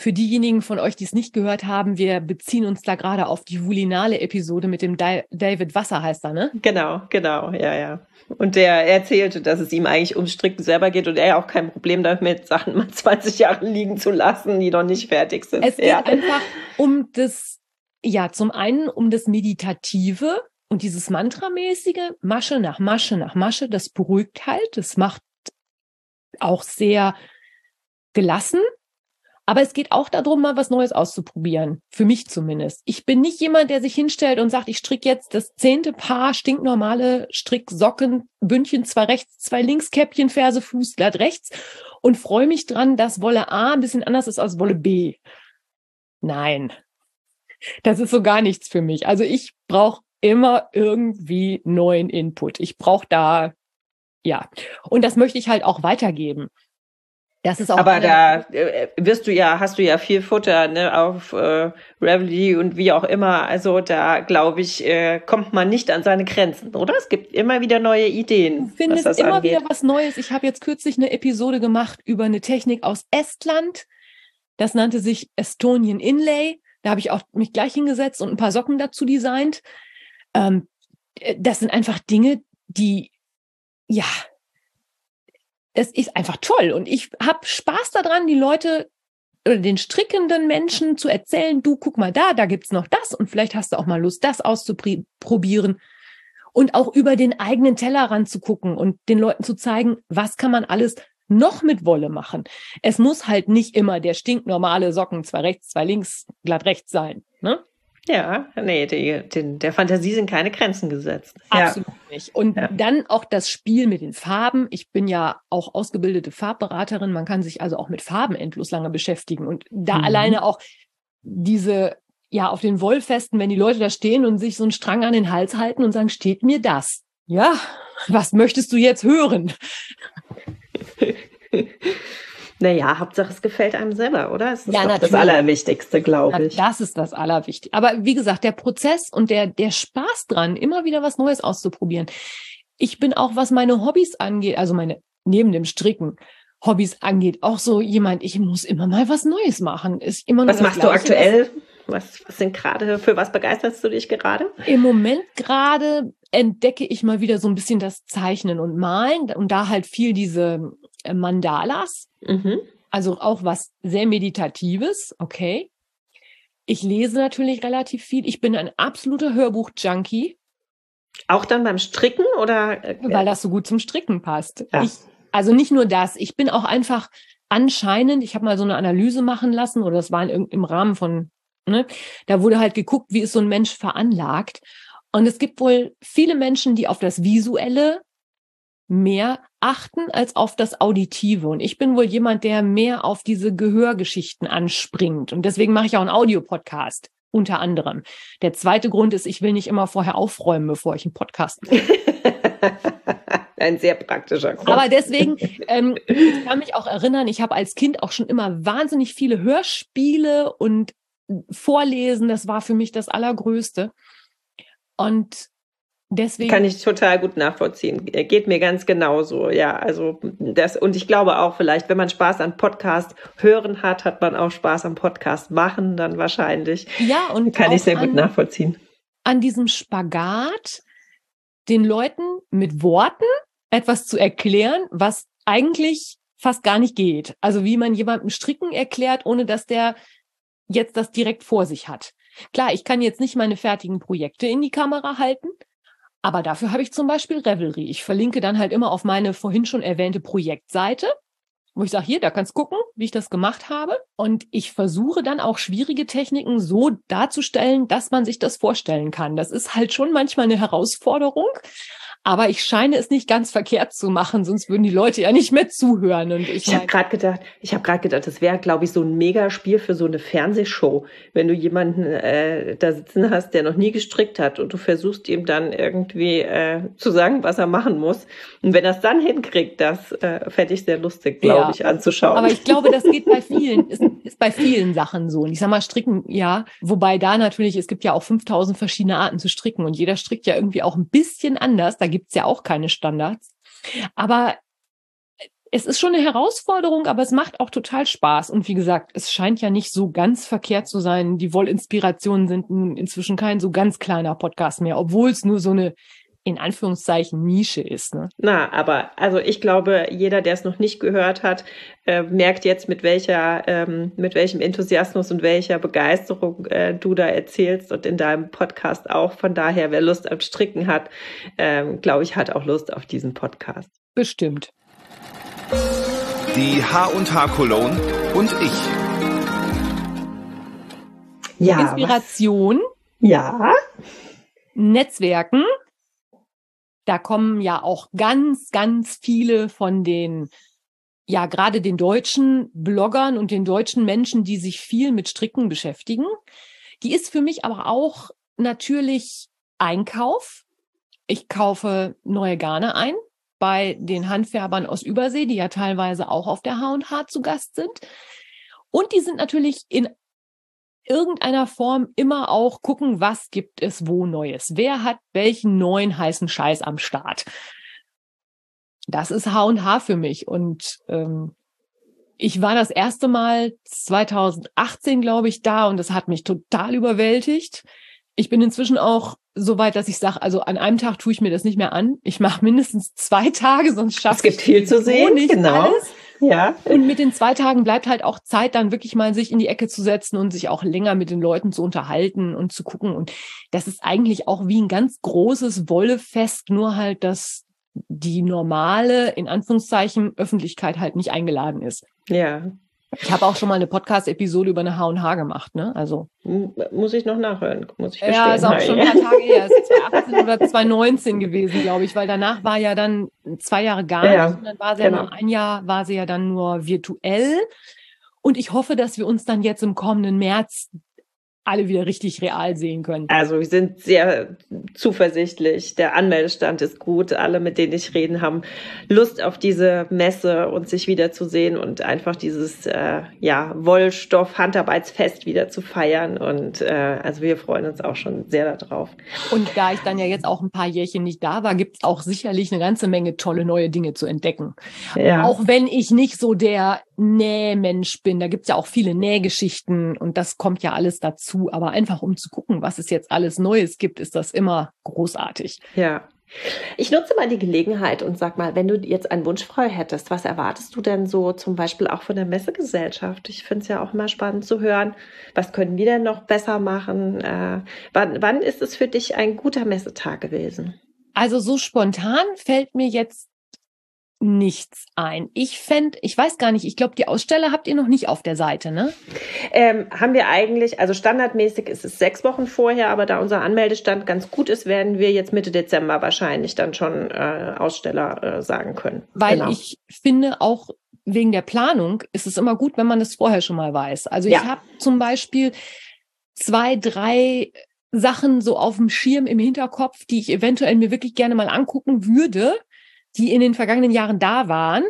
Speaker 1: Für diejenigen von euch, die es nicht gehört haben, wir beziehen uns da gerade auf die Vulinale-Episode mit dem David Wasser, heißt er, ne?
Speaker 3: Genau, genau, ja, ja. Und der erzählte, dass es ihm eigentlich ums Stricken selber geht und er auch kein Problem damit, Sachen mal 20 Jahre liegen zu lassen, die noch nicht fertig sind.
Speaker 1: Es geht ja. einfach um das, ja, zum einen um das Meditative, und dieses Mantramäßige, Masche nach Masche nach Masche, das beruhigt halt, das macht auch sehr gelassen. Aber es geht auch darum, mal was Neues auszuprobieren. Für mich zumindest. Ich bin nicht jemand, der sich hinstellt und sagt, ich stricke jetzt das zehnte Paar stinknormale Stricksocken, Bündchen, zwei rechts, zwei links, Käppchen, Ferse, Fuß, glatt rechts und freue mich dran, dass Wolle A ein bisschen anders ist als Wolle B. Nein. Das ist so gar nichts für mich. Also ich brauche immer irgendwie neuen Input. Ich brauche da, ja. Und das möchte ich halt auch weitergeben.
Speaker 3: Das ist auch Aber da äh, wirst du ja, hast du ja viel Futter ne, auf äh, Revelry und wie auch immer. Also da glaube ich, äh, kommt man nicht an seine Grenzen, oder? Es gibt immer wieder neue Ideen.
Speaker 1: Du findest was das immer angeht. wieder was Neues. Ich habe jetzt kürzlich eine Episode gemacht über eine Technik aus Estland. Das nannte sich Estonian Inlay. Da habe ich auch mich gleich hingesetzt und ein paar Socken dazu designt. Ähm, äh, das sind einfach Dinge, die ja das ist einfach toll. Und ich habe Spaß daran, die Leute oder den strickenden Menschen zu erzählen, du guck mal da, da gibt's noch das und vielleicht hast du auch mal Lust, das auszuprobieren und auch über den eigenen Tellerrand zu gucken und den Leuten zu zeigen, was kann man alles noch mit Wolle machen. Es muss halt nicht immer der stinknormale Socken, zwei rechts, zwei links, glatt rechts sein. Ne?
Speaker 3: Ja, nee, die, die, der Fantasie sind keine Grenzen gesetzt.
Speaker 1: Absolut ja. nicht. Und ja. dann auch das Spiel mit den Farben. Ich bin ja auch ausgebildete Farbberaterin. Man kann sich also auch mit Farben endlos lange beschäftigen. Und da mhm. alleine auch diese, ja, auf den Wollfesten, wenn die Leute da stehen und sich so einen Strang an den Hals halten und sagen, steht mir das? Ja, was möchtest du jetzt hören? *laughs*
Speaker 3: Naja, Hauptsache es gefällt einem selber, oder? Das ist ja, das Allerwichtigste, glaube ich.
Speaker 1: Das ist das Allerwichtigste. Aber wie gesagt, der Prozess und der, der Spaß dran, immer wieder was Neues auszuprobieren. Ich bin auch, was meine Hobbys angeht, also meine, neben dem Stricken, Hobbys angeht, auch so jemand, ich muss immer mal was Neues machen. Ist immer
Speaker 3: was machst Gleiche, du aktuell? Was, was sind gerade, für was begeisterst du dich gerade?
Speaker 1: Im Moment gerade entdecke ich mal wieder so ein bisschen das Zeichnen und Malen und da halt viel diese Mandalas. Mhm. Also auch was sehr Meditatives, okay. Ich lese natürlich relativ viel. Ich bin ein absoluter Hörbuch-Junkie.
Speaker 3: Auch dann beim Stricken oder?
Speaker 1: Äh, Weil das so gut zum Stricken passt. Ja. Ich, also nicht nur das. Ich bin auch einfach anscheinend, ich habe mal so eine Analyse machen lassen, oder das war in, im Rahmen von, ne, da wurde halt geguckt, wie ist so ein Mensch veranlagt. Und es gibt wohl viele Menschen, die auf das Visuelle mehr achten als auf das Auditive. Und ich bin wohl jemand, der mehr auf diese Gehörgeschichten anspringt. Und deswegen mache ich auch einen Audiopodcast. Unter anderem. Der zweite Grund ist, ich will nicht immer vorher aufräumen, bevor ich einen Podcast mache. *laughs*
Speaker 3: Ein sehr praktischer
Speaker 1: Grund. Aber deswegen, ähm, ich kann mich auch erinnern, ich habe als Kind auch schon immer wahnsinnig viele Hörspiele und Vorlesen. Das war für mich das Allergrößte. Und Deswegen.
Speaker 3: Kann ich total gut nachvollziehen. Geht mir ganz genauso. Ja, also das, und ich glaube auch vielleicht, wenn man Spaß an Podcast hören hat, hat man auch Spaß am Podcast machen, dann wahrscheinlich.
Speaker 1: Ja, und
Speaker 3: kann ich sehr an, gut nachvollziehen.
Speaker 1: An diesem Spagat, den Leuten mit Worten etwas zu erklären, was eigentlich fast gar nicht geht. Also wie man jemandem Stricken erklärt, ohne dass der jetzt das direkt vor sich hat. Klar, ich kann jetzt nicht meine fertigen Projekte in die Kamera halten, aber dafür habe ich zum Beispiel Revelry. Ich verlinke dann halt immer auf meine vorhin schon erwähnte Projektseite, wo ich sage, hier, da kannst gucken, wie ich das gemacht habe. Und ich versuche dann auch schwierige Techniken so darzustellen, dass man sich das vorstellen kann. Das ist halt schon manchmal eine Herausforderung. Aber ich scheine es nicht ganz verkehrt zu machen, sonst würden die Leute ja nicht mehr zuhören. Und
Speaker 3: ich, ich habe gerade gedacht, ich habe gerade gedacht, das wäre, glaube ich, so ein Megaspiel für so eine Fernsehshow, wenn du jemanden äh, da sitzen hast, der noch nie gestrickt hat und du versuchst ihm dann irgendwie äh, zu sagen, was er machen muss. Und wenn er es dann hinkriegt, das äh, fände ich sehr lustig, glaube ja. ich, anzuschauen.
Speaker 1: Aber ich glaube, das geht bei *laughs* vielen, ist, ist bei vielen Sachen so. Und ich sag mal, stricken, ja, wobei da natürlich, es gibt ja auch 5000 verschiedene Arten zu stricken und jeder strickt ja irgendwie auch ein bisschen anders. Da gibt's ja auch keine Standards. Aber es ist schon eine Herausforderung, aber es macht auch total Spaß. Und wie gesagt, es scheint ja nicht so ganz verkehrt zu sein. Die Wollinspirationen sind inzwischen kein so ganz kleiner Podcast mehr, obwohl es nur so eine in Anführungszeichen Nische ist. Ne?
Speaker 3: Na, aber also ich glaube, jeder, der es noch nicht gehört hat, äh, merkt jetzt, mit welcher, ähm, mit welchem Enthusiasmus und welcher Begeisterung äh, du da erzählst und in deinem Podcast auch. Von daher, wer Lust auf Stricken hat, ähm, glaube ich, hat auch Lust auf diesen Podcast.
Speaker 1: Bestimmt.
Speaker 2: Die H und H Cologne und ich.
Speaker 3: Ja.
Speaker 1: Inspiration,
Speaker 3: Ja.
Speaker 1: Netzwerken. Da kommen ja auch ganz, ganz viele von den, ja, gerade den deutschen Bloggern und den deutschen Menschen, die sich viel mit Stricken beschäftigen. Die ist für mich aber auch natürlich Einkauf. Ich kaufe neue Garne ein bei den Handfärbern aus Übersee, die ja teilweise auch auf der H&H zu Gast sind. Und die sind natürlich in irgendeiner Form immer auch gucken, was gibt es wo Neues? Wer hat welchen neuen heißen Scheiß am Start? Das ist H&H für mich und ähm, ich war das erste Mal 2018, glaube ich, da und das hat mich total überwältigt. Ich bin inzwischen auch so weit, dass ich sage, also an einem Tag tue ich mir das nicht mehr an. Ich mache mindestens zwei Tage, sonst schaffe ich
Speaker 3: Es gibt viel zu sehen,
Speaker 1: nicht
Speaker 3: genau.
Speaker 1: alles.
Speaker 3: Ja.
Speaker 1: Und mit den zwei Tagen bleibt halt auch Zeit, dann wirklich mal sich in die Ecke zu setzen und sich auch länger mit den Leuten zu unterhalten und zu gucken. Und das ist eigentlich auch wie ein ganz großes Wollefest, nur halt, dass die normale, in Anführungszeichen, Öffentlichkeit halt nicht eingeladen ist.
Speaker 3: Ja.
Speaker 1: Ich habe auch schon mal eine Podcast-Episode über eine H&H gemacht, ne? Also
Speaker 3: Muss ich noch nachhören, muss ich
Speaker 1: ja, ist auch schon ein paar Tage her. Es ist *laughs* 2018 oder 2019 gewesen, glaube ich, weil danach war ja dann zwei Jahre gar nicht.
Speaker 3: Ja,
Speaker 1: und dann war sie ja
Speaker 3: genau.
Speaker 1: nur ein Jahr, war sie ja dann nur virtuell. Und ich hoffe, dass wir uns dann jetzt im kommenden März alle wieder richtig real sehen können.
Speaker 3: Also wir sind sehr zuversichtlich. Der Anmeldestand ist gut. Alle, mit denen ich reden, haben Lust auf diese Messe und sich wiederzusehen und einfach dieses äh, ja, Wollstoff-Handarbeitsfest wieder zu feiern. Und äh, also wir freuen uns auch schon sehr darauf.
Speaker 1: Und da ich dann ja jetzt auch ein paar Jährchen nicht da war, gibt es auch sicherlich eine ganze Menge tolle neue Dinge zu entdecken.
Speaker 3: Ja.
Speaker 1: Auch wenn ich nicht so der Nähmensch bin, da gibt's ja auch viele Nähgeschichten und das kommt ja alles dazu. Aber einfach um zu gucken, was es jetzt alles Neues gibt, ist das immer großartig.
Speaker 3: Ja. Ich nutze mal die Gelegenheit und sag mal, wenn du jetzt einen Wunsch frei hättest, was erwartest du denn so zum Beispiel auch von der Messegesellschaft? Ich finde es ja auch immer spannend zu hören, was können wir denn noch besser machen? Äh, wann, wann ist es für dich ein guter Messetag gewesen?
Speaker 1: Also so spontan fällt mir jetzt nichts ein. Ich fände, ich weiß gar nicht, ich glaube, die Aussteller habt ihr noch nicht auf der Seite, ne?
Speaker 3: Ähm, haben wir eigentlich, also standardmäßig ist es sechs Wochen vorher, aber da unser Anmeldestand ganz gut ist, werden wir jetzt Mitte Dezember wahrscheinlich dann schon äh, Aussteller äh, sagen können.
Speaker 1: Weil
Speaker 3: Genau.
Speaker 1: ich finde auch wegen der Planung ist es immer gut, wenn man das vorher schon mal weiß. Also
Speaker 3: Ja.
Speaker 1: ich habe zum Beispiel zwei, drei Sachen so auf dem Schirm im Hinterkopf, die ich eventuell mir wirklich gerne mal angucken würde, die in den vergangenen Jahren da waren,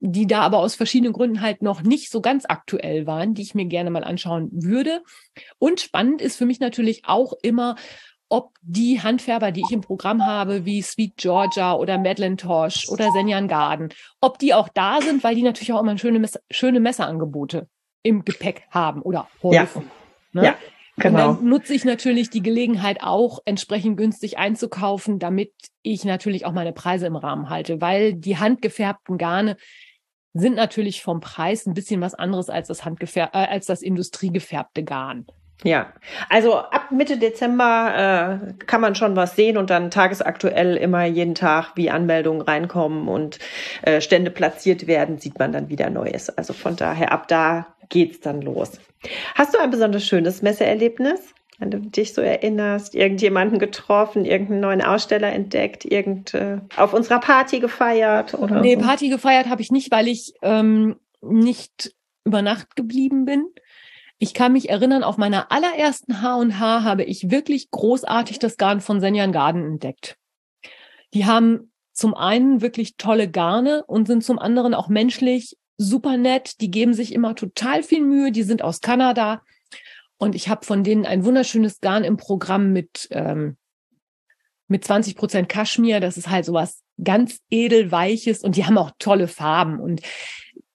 Speaker 1: die da aber aus verschiedenen Gründen halt noch nicht so ganz aktuell waren, die ich mir gerne mal anschauen würde. Und spannend ist für mich natürlich auch immer, ob die Handfärber, die ich im Programm habe, wie Sweet Georgia oder Madeleine Tosh oder Senjan Garden, ob die auch da sind, weil die natürlich auch immer schöne, schöne Messerangebote im Gepäck haben oder häufig. Ne?
Speaker 3: Ja, genau.
Speaker 1: Und dann nutze ich natürlich die Gelegenheit auch, entsprechend günstig einzukaufen, damit ich natürlich auch meine Preise im Rahmen halte, weil die handgefärbten Garne sind natürlich vom Preis ein bisschen was anderes als das handgefär äh, als das industriegefärbte Garn.
Speaker 3: Ja, also ab Mitte Dezember äh, kann man schon was sehen und dann tagesaktuell immer jeden Tag, wie Anmeldungen reinkommen und äh, Stände platziert werden, sieht man dann wieder Neues. Also von daher, ab da geht's dann los. Hast du ein besonders schönes Messeerlebnis, an du dich so erinnerst? Irgendjemanden getroffen, irgendeinen neuen Aussteller entdeckt, irgend äh, auf unserer Party gefeiert oder?
Speaker 1: Nee,
Speaker 3: so?
Speaker 1: Party gefeiert habe ich nicht, weil ich ähm, nicht über Nacht geblieben bin. Ich kann mich erinnern, auf meiner allerersten H&H habe ich wirklich großartig das Garn von Senjan Garden entdeckt. Die haben zum einen wirklich tolle Garne und sind zum anderen auch menschlich super nett. Die geben sich immer total viel Mühe. Die sind aus Kanada. Und ich habe von denen ein wunderschönes Garn im Programm mit, ähm, mit 20 Prozent Kaschmir. Das ist halt sowas ganz edelweiches und die haben auch tolle Farben. Und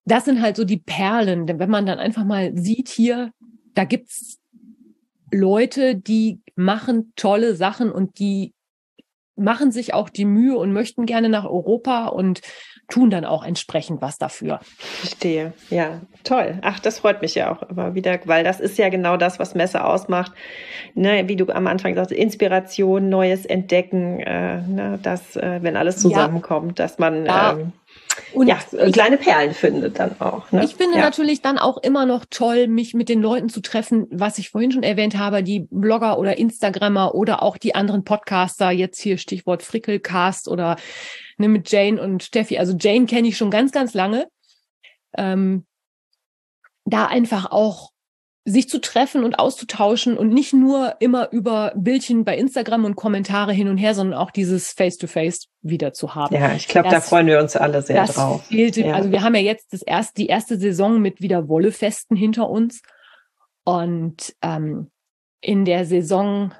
Speaker 1: das sind halt so die Perlen. Denn wenn man dann einfach mal sieht hier, da gibt's Leute, die machen tolle Sachen und die machen sich auch die Mühe und möchten gerne nach Europa und tun dann auch entsprechend was dafür.
Speaker 3: Verstehe. Ja, toll. Ach, das freut mich ja auch immer wieder, weil das ist ja genau das, was Messe ausmacht. Ne, wie du am Anfang sagst, Inspiration, Neues entdecken, äh, ne, das, äh, wenn alles
Speaker 1: Ja.
Speaker 3: zusammenkommt, dass man
Speaker 1: Ja.
Speaker 3: ähm, und ja, kleine Perlen findet dann auch.
Speaker 1: Ne? Ich finde ja. natürlich dann auch immer noch toll, mich mit den Leuten zu treffen, was ich vorhin schon erwähnt habe, die Blogger oder Instagrammer oder auch die anderen Podcaster, jetzt hier Stichwort Frickelcast oder ne, mit Jane und Steffi. Also Jane kenne ich schon ganz, ganz lange. Ähm, da einfach auch sich zu treffen und auszutauschen und nicht nur immer über Bildchen bei Instagram und Kommentare hin und her, sondern auch dieses Face-to-Face -face wieder zu haben.
Speaker 3: Ja, ich glaube, da freuen wir uns alle sehr
Speaker 1: das
Speaker 3: drauf.
Speaker 1: Fehlte, ja. Also wir haben ja jetzt das erste, die erste Saison mit wieder Wollefesten hinter uns. Und ähm, in der Saison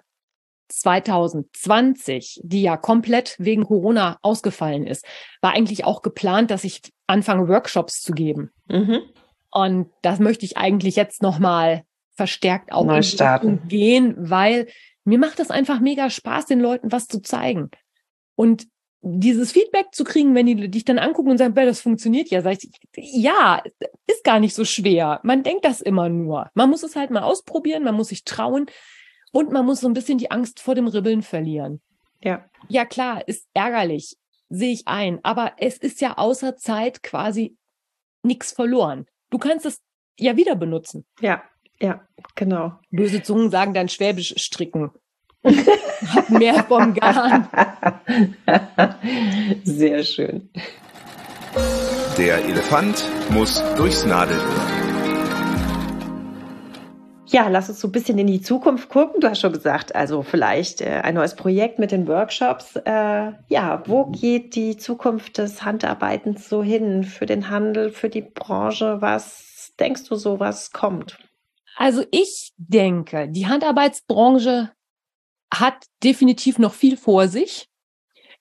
Speaker 1: 2020, die ja komplett wegen Corona ausgefallen ist, war eigentlich auch geplant, dass ich anfange, Workshops zu geben. Mhm. Und das möchte ich eigentlich jetzt nochmal verstärkt auch
Speaker 3: Neu starten.
Speaker 1: gehen, weil mir macht es einfach mega Spaß, den Leuten was zu zeigen. Und dieses Feedback zu kriegen, wenn die dich dann angucken und sagen, das funktioniert ja, sag ich, ja, ist gar nicht so schwer. Man denkt das immer nur. Man muss es halt mal ausprobieren, man muss sich trauen und man muss so ein bisschen die Angst vor dem Ribbeln verlieren.
Speaker 3: Ja.
Speaker 1: Ja, klar, ist ärgerlich, sehe ich ein. Aber es ist ja außer Zeit quasi nichts verloren. Du kannst es ja wieder benutzen.
Speaker 3: Ja, ja, genau.
Speaker 1: Böse Zungen sagen dann Schwäbisch stricken. Hat mehr vom Garn. *laughs*
Speaker 3: Sehr schön.
Speaker 2: Der Elefant muss durchs Nadelöhr.
Speaker 3: Ja, lass uns so ein bisschen in die Zukunft gucken. Du hast schon gesagt, also vielleicht äh, ein neues Projekt mit den Workshops. Äh, ja, wo geht die Zukunft des Handarbeitens so hin für den Handel, für die Branche? Was denkst du so, was kommt?
Speaker 1: Also ich denke, die Handarbeitsbranche hat definitiv noch viel vor sich.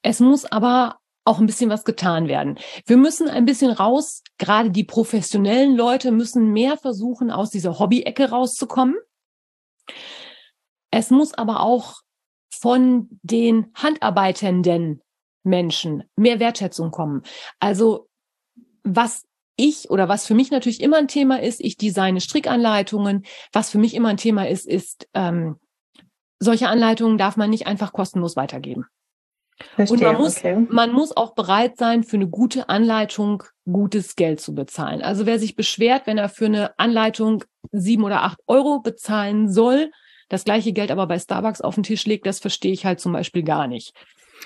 Speaker 1: Es muss aber auch ein bisschen was getan werden. Wir müssen ein bisschen raus, gerade die professionellen Leute müssen mehr versuchen, aus dieser Hobby-Ecke rauszukommen. Es muss aber auch von den handarbeitenden Menschen mehr Wertschätzung kommen. Also was ich oder was für mich natürlich immer ein Thema ist, ich designe Strickanleitungen. Was für mich immer ein Thema ist, ist, ähm, solche Anleitungen darf man nicht einfach kostenlos weitergeben. Verstehe, und man muss, okay. man muss auch bereit sein, für eine gute Anleitung gutes Geld zu bezahlen. Also wer sich beschwert, wenn er für eine Anleitung sieben oder acht Euro bezahlen soll, das gleiche Geld aber bei Starbucks auf den Tisch legt, das verstehe ich halt zum Beispiel gar nicht.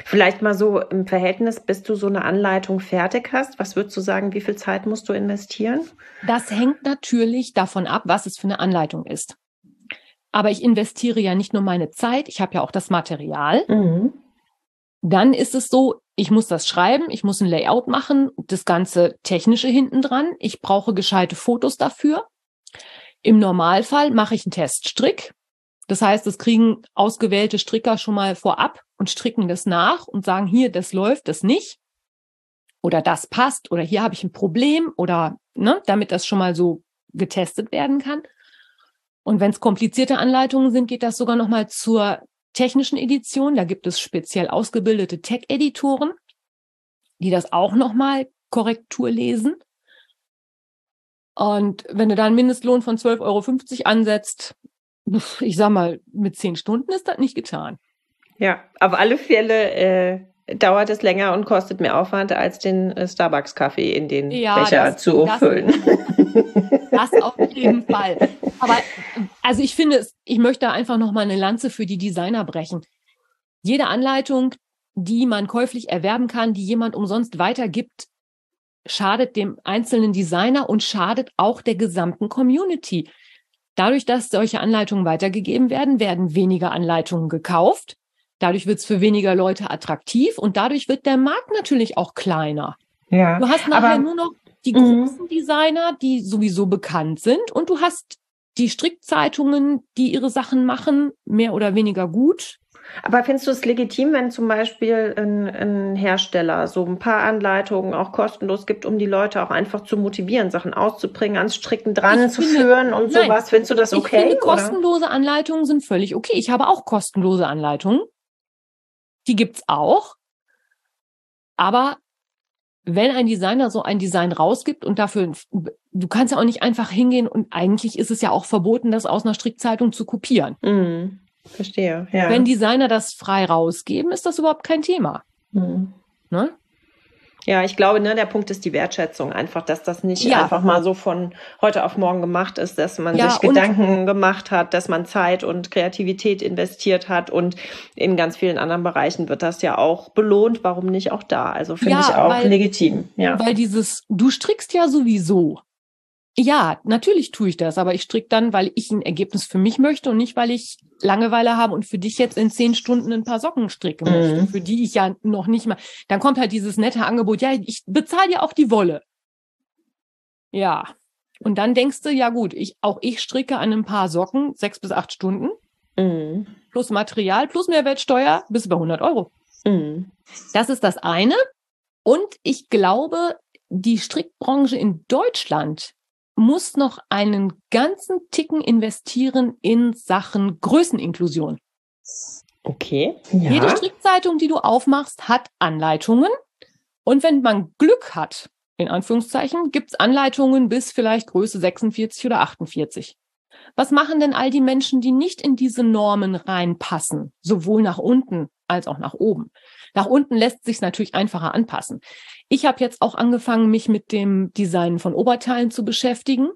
Speaker 3: Vielleicht mal so im Verhältnis, bis du so eine Anleitung fertig hast. Was würdest du sagen, wie viel Zeit musst du investieren?
Speaker 1: Das hängt natürlich davon ab, was es für eine Anleitung ist. Aber ich investiere ja nicht nur meine Zeit, ich habe ja auch das Material. Mhm. Dann ist es so, ich muss das schreiben, ich muss ein Layout machen, das ganze technische hinten dran. Ich brauche gescheite Fotos dafür. Im Normalfall mache ich einen Teststrick. Das heißt, es kriegen ausgewählte Stricker schon mal vorab und stricken das nach und sagen, hier, das läuft, das nicht. Oder das passt oder hier habe ich ein Problem oder ne, damit das schon mal so getestet werden kann. Und wenn es komplizierte Anleitungen sind, geht das sogar noch mal zur technischen Edition. Da gibt es speziell ausgebildete Tech-Editoren, die das auch nochmal Korrektur lesen. Und wenn du da einen Mindestlohn von 12,50 Euro ansetzt, ich sag mal, mit zehn Stunden ist das nicht getan.
Speaker 3: Ja, auf alle Fälle äh, dauert es länger und kostet mehr Aufwand, als den äh, Starbucks-Kaffee in den ja, Becher das, zu füllen.
Speaker 1: Das, das auf jeden *laughs* Fall. Aber also ich finde, ich möchte einfach noch mal eine Lanze für die Designer brechen. Jede Anleitung, die man käuflich erwerben kann, die jemand umsonst weitergibt, schadet dem einzelnen Designer und schadet auch der gesamten Community. Dadurch, dass solche Anleitungen weitergegeben werden, werden weniger Anleitungen gekauft. Dadurch wird es für weniger Leute attraktiv und dadurch wird der Markt natürlich auch kleiner. Ja, du hast nachher nur noch die mhm. großen Designer, die sowieso bekannt sind und du hast die Strickzeitungen, die ihre Sachen machen, mehr oder weniger gut.
Speaker 3: Aber findest du es legitim, wenn zum Beispiel ein, ein, Hersteller so ein paar Anleitungen auch kostenlos gibt, um die Leute auch einfach zu motivieren, Sachen auszubringen, ans Stricken dran ich zu finde, führen und nein, sowas? Findest du das okay? Ich finde,
Speaker 1: kostenlose Anleitungen sind völlig okay. Ich habe auch kostenlose Anleitungen. Die gibt's auch. Aber wenn ein Designer so ein Design rausgibt und dafür, du kannst ja auch nicht einfach hingehen und eigentlich ist es ja auch verboten, das aus einer Strickzeitung zu kopieren.
Speaker 3: Mhm. Verstehe, ja.
Speaker 1: Wenn Designer das frei rausgeben, ist das überhaupt kein Thema. Mhm. Ne?
Speaker 3: Ja, ich glaube, ne, der Punkt ist die Wertschätzung einfach, dass das nicht
Speaker 1: Ja.
Speaker 3: einfach mal so von heute auf morgen gemacht ist, dass man
Speaker 1: Ja,
Speaker 3: sich Gedanken gemacht hat, dass man Zeit und Kreativität investiert hat und in ganz vielen anderen Bereichen wird das ja auch belohnt. Warum nicht auch da? Also finde
Speaker 1: Ja,
Speaker 3: ich auch
Speaker 1: weil-
Speaker 3: legitim. Ja.
Speaker 1: Weil dieses, du strickst ja sowieso. Ja, natürlich tue ich das, aber ich stricke dann, weil ich ein Ergebnis für mich möchte und nicht, weil ich Langeweile habe und für dich jetzt in zehn Stunden ein paar Socken stricken
Speaker 3: Mhm.
Speaker 1: möchte, für die ich ja noch nicht mal. Dann kommt halt dieses nette Angebot, ja, ich bezahle dir auch die Wolle. Ja. Und dann denkst du, ja gut, ich, auch ich stricke an ein paar Socken sechs bis acht Stunden
Speaker 3: Mhm.
Speaker 1: plus Material plus Mehrwertsteuer bis bei 100 Euro.
Speaker 3: Mhm.
Speaker 1: Das ist das eine. Und ich glaube, die Strickbranche in Deutschland muss noch einen ganzen Ticken investieren in Sachen Größeninklusion.
Speaker 3: Okay. Ja.
Speaker 1: Jede Strickzeitung, die du aufmachst, hat Anleitungen. Und wenn man Glück hat, in Anführungszeichen, gibt's Anleitungen bis vielleicht Größe 46 oder 48. Was machen denn all die Menschen, die nicht in diese Normen reinpassen, sowohl nach unten als auch nach oben? Nach unten lässt sich natürlich einfacher anpassen. Ich habe jetzt auch angefangen, mich mit dem Design von Oberteilen zu beschäftigen.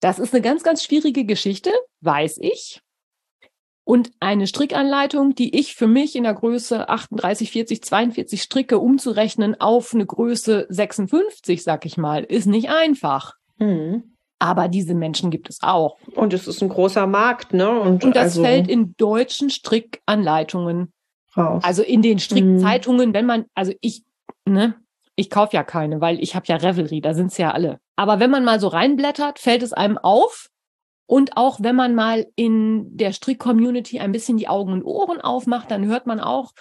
Speaker 1: Das ist eine ganz, ganz schwierige Geschichte, weiß ich. Und eine Strickanleitung, die ich für mich in der Größe 38, 40, 42 stricke, umzurechnen auf eine Größe 56, sag ich mal, ist nicht einfach.
Speaker 3: Mhm.
Speaker 1: Aber diese Menschen gibt es auch.
Speaker 3: Und es ist ein großer Markt, ne? Und,
Speaker 1: Und das
Speaker 3: also
Speaker 1: fällt in deutschen Strickanleitungen,
Speaker 3: raus.
Speaker 1: also in den Strickzeitungen, wenn man, also ich, ne, ich kaufe ja keine, weil ich habe ja Revelry, da sind's ja alle. Aber wenn man mal so reinblättert, fällt es einem auf. Und auch wenn man mal in der Strick-Community ein bisschen die Augen und Ohren aufmacht, dann hört man auch,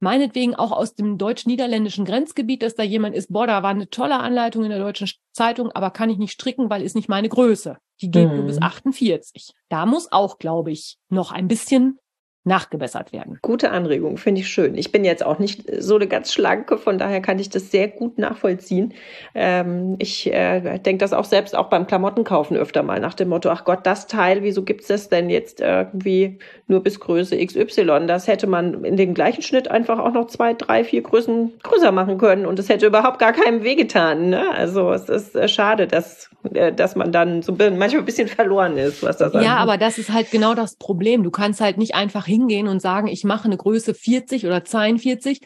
Speaker 1: meinetwegen auch aus dem deutsch-niederländischen Grenzgebiet, dass da jemand ist, boah, da war eine tolle Anleitung in der deutschen Zeitung, aber kann ich nicht stricken, weil ist nicht meine Größe. Die geht nur
Speaker 3: Mhm.
Speaker 1: bis 48. Da muss auch, glaube ich, noch ein bisschen nachgebessert werden.
Speaker 3: Gute Anregung, finde ich schön. Ich bin jetzt auch nicht so eine ganz schlanke, von daher kann ich das sehr gut nachvollziehen. Ähm, ich äh, denke das auch selbst auch beim Klamottenkaufen öfter mal nach dem Motto, ach Gott, das Teil, wieso gibt's das denn jetzt irgendwie nur bis Größe XY? Das hätte man in dem gleichen Schnitt einfach auch noch zwei, drei, vier Größen größer machen können und es hätte überhaupt gar keinem wehgetan. Ne? Also es ist äh, schade, dass, äh, dass man dann so manchmal ein bisschen verloren ist, was das
Speaker 1: Ja,
Speaker 3: angeht.
Speaker 1: aber das ist halt genau das Problem. Du kannst halt nicht einfach hingehen und sagen, ich mache eine Größe 40 oder 42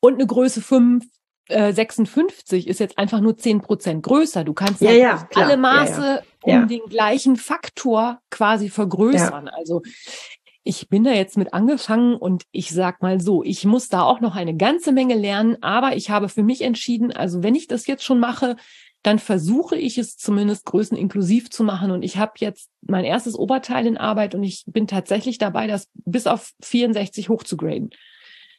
Speaker 1: und eine Größe 5, äh, 56 ist jetzt einfach nur 10 Prozent größer. Du kannst
Speaker 3: Ja, ja,
Speaker 1: alle
Speaker 3: Ja,
Speaker 1: Maße um
Speaker 3: Ja.
Speaker 1: den gleichen Faktor quasi vergrößern. Also ich bin da jetzt mit angefangen und ich sag mal so, ich muss da auch noch eine ganze Menge lernen, aber ich habe für mich entschieden, also wenn ich das jetzt schon mache, dann versuche ich es zumindest größeninklusiv zu machen. Und ich habe jetzt mein erstes Oberteil in Arbeit und ich bin tatsächlich dabei, das bis auf 64 hochzugraden.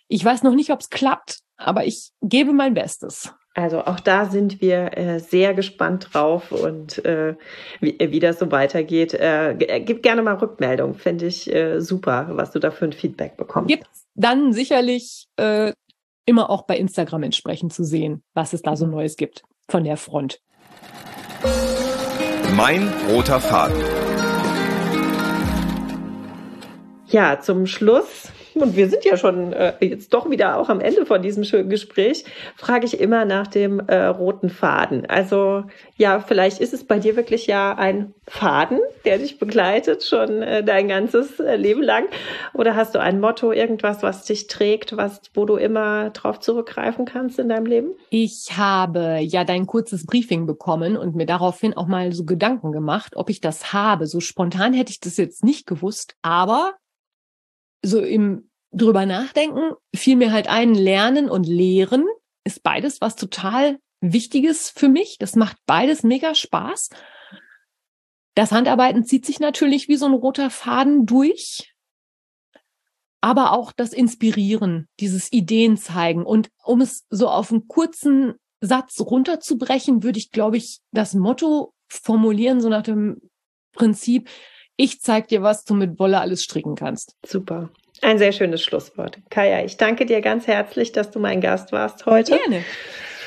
Speaker 1: Ich weiß noch nicht, ob es klappt, aber ich gebe mein Bestes.
Speaker 3: Also auch da sind wir äh, sehr gespannt drauf und äh, wie, wie das so weitergeht. Äh, äh, gib gerne mal Rückmeldung, finde ich äh, super, was du da für ein Feedback bekommst.
Speaker 1: Gibt dann sicherlich äh, immer auch bei Instagram entsprechend zu sehen, was es da so Neues gibt von der Front.
Speaker 2: Mein roter Faden.
Speaker 3: Ja, zum Schluss, und wir sind ja schon äh, jetzt doch wieder auch am Ende von diesem schönen Gespräch, frage ich immer nach dem äh, roten Faden. Also ja, vielleicht ist es bei dir wirklich ja ein Faden, der dich begleitet schon äh, dein ganzes äh, Leben lang. Oder hast du ein Motto, irgendwas, was dich trägt, was, wo du immer drauf zurückgreifen kannst in deinem Leben?
Speaker 1: Ich habe ja dein kurzes Briefing bekommen und mir daraufhin auch mal so Gedanken gemacht, ob ich das habe. So spontan hätte ich das jetzt nicht gewusst, aber so im drüber nachdenken fiel mir halt ein, Lernen und Lehren ist beides was total Wichtiges für mich. Das macht beides mega Spaß. Das Handarbeiten zieht sich natürlich wie so ein roter Faden durch. Aber auch das Inspirieren, dieses Ideen zeigen. Und um es so auf einen kurzen Satz runterzubrechen, würde ich, glaube ich, das Motto formulieren, so nach dem Prinzip, ich zeig dir, was du mit Wolle alles stricken kannst.
Speaker 3: Super. Ein sehr schönes Schlusswort. Kaya, ich danke dir ganz herzlich, dass du mein Gast warst heute.
Speaker 1: Gerne.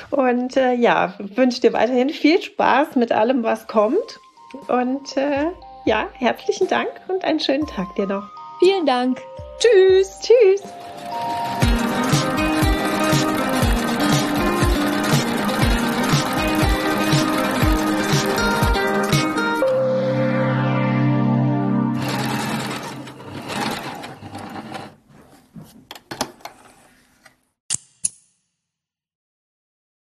Speaker 3: Und äh, ja, wünsche dir weiterhin viel Spaß mit allem, was kommt. Und äh, ja, herzlichen Dank und einen schönen Tag dir noch.
Speaker 1: Vielen Dank. Tschüss.
Speaker 3: Tschüss.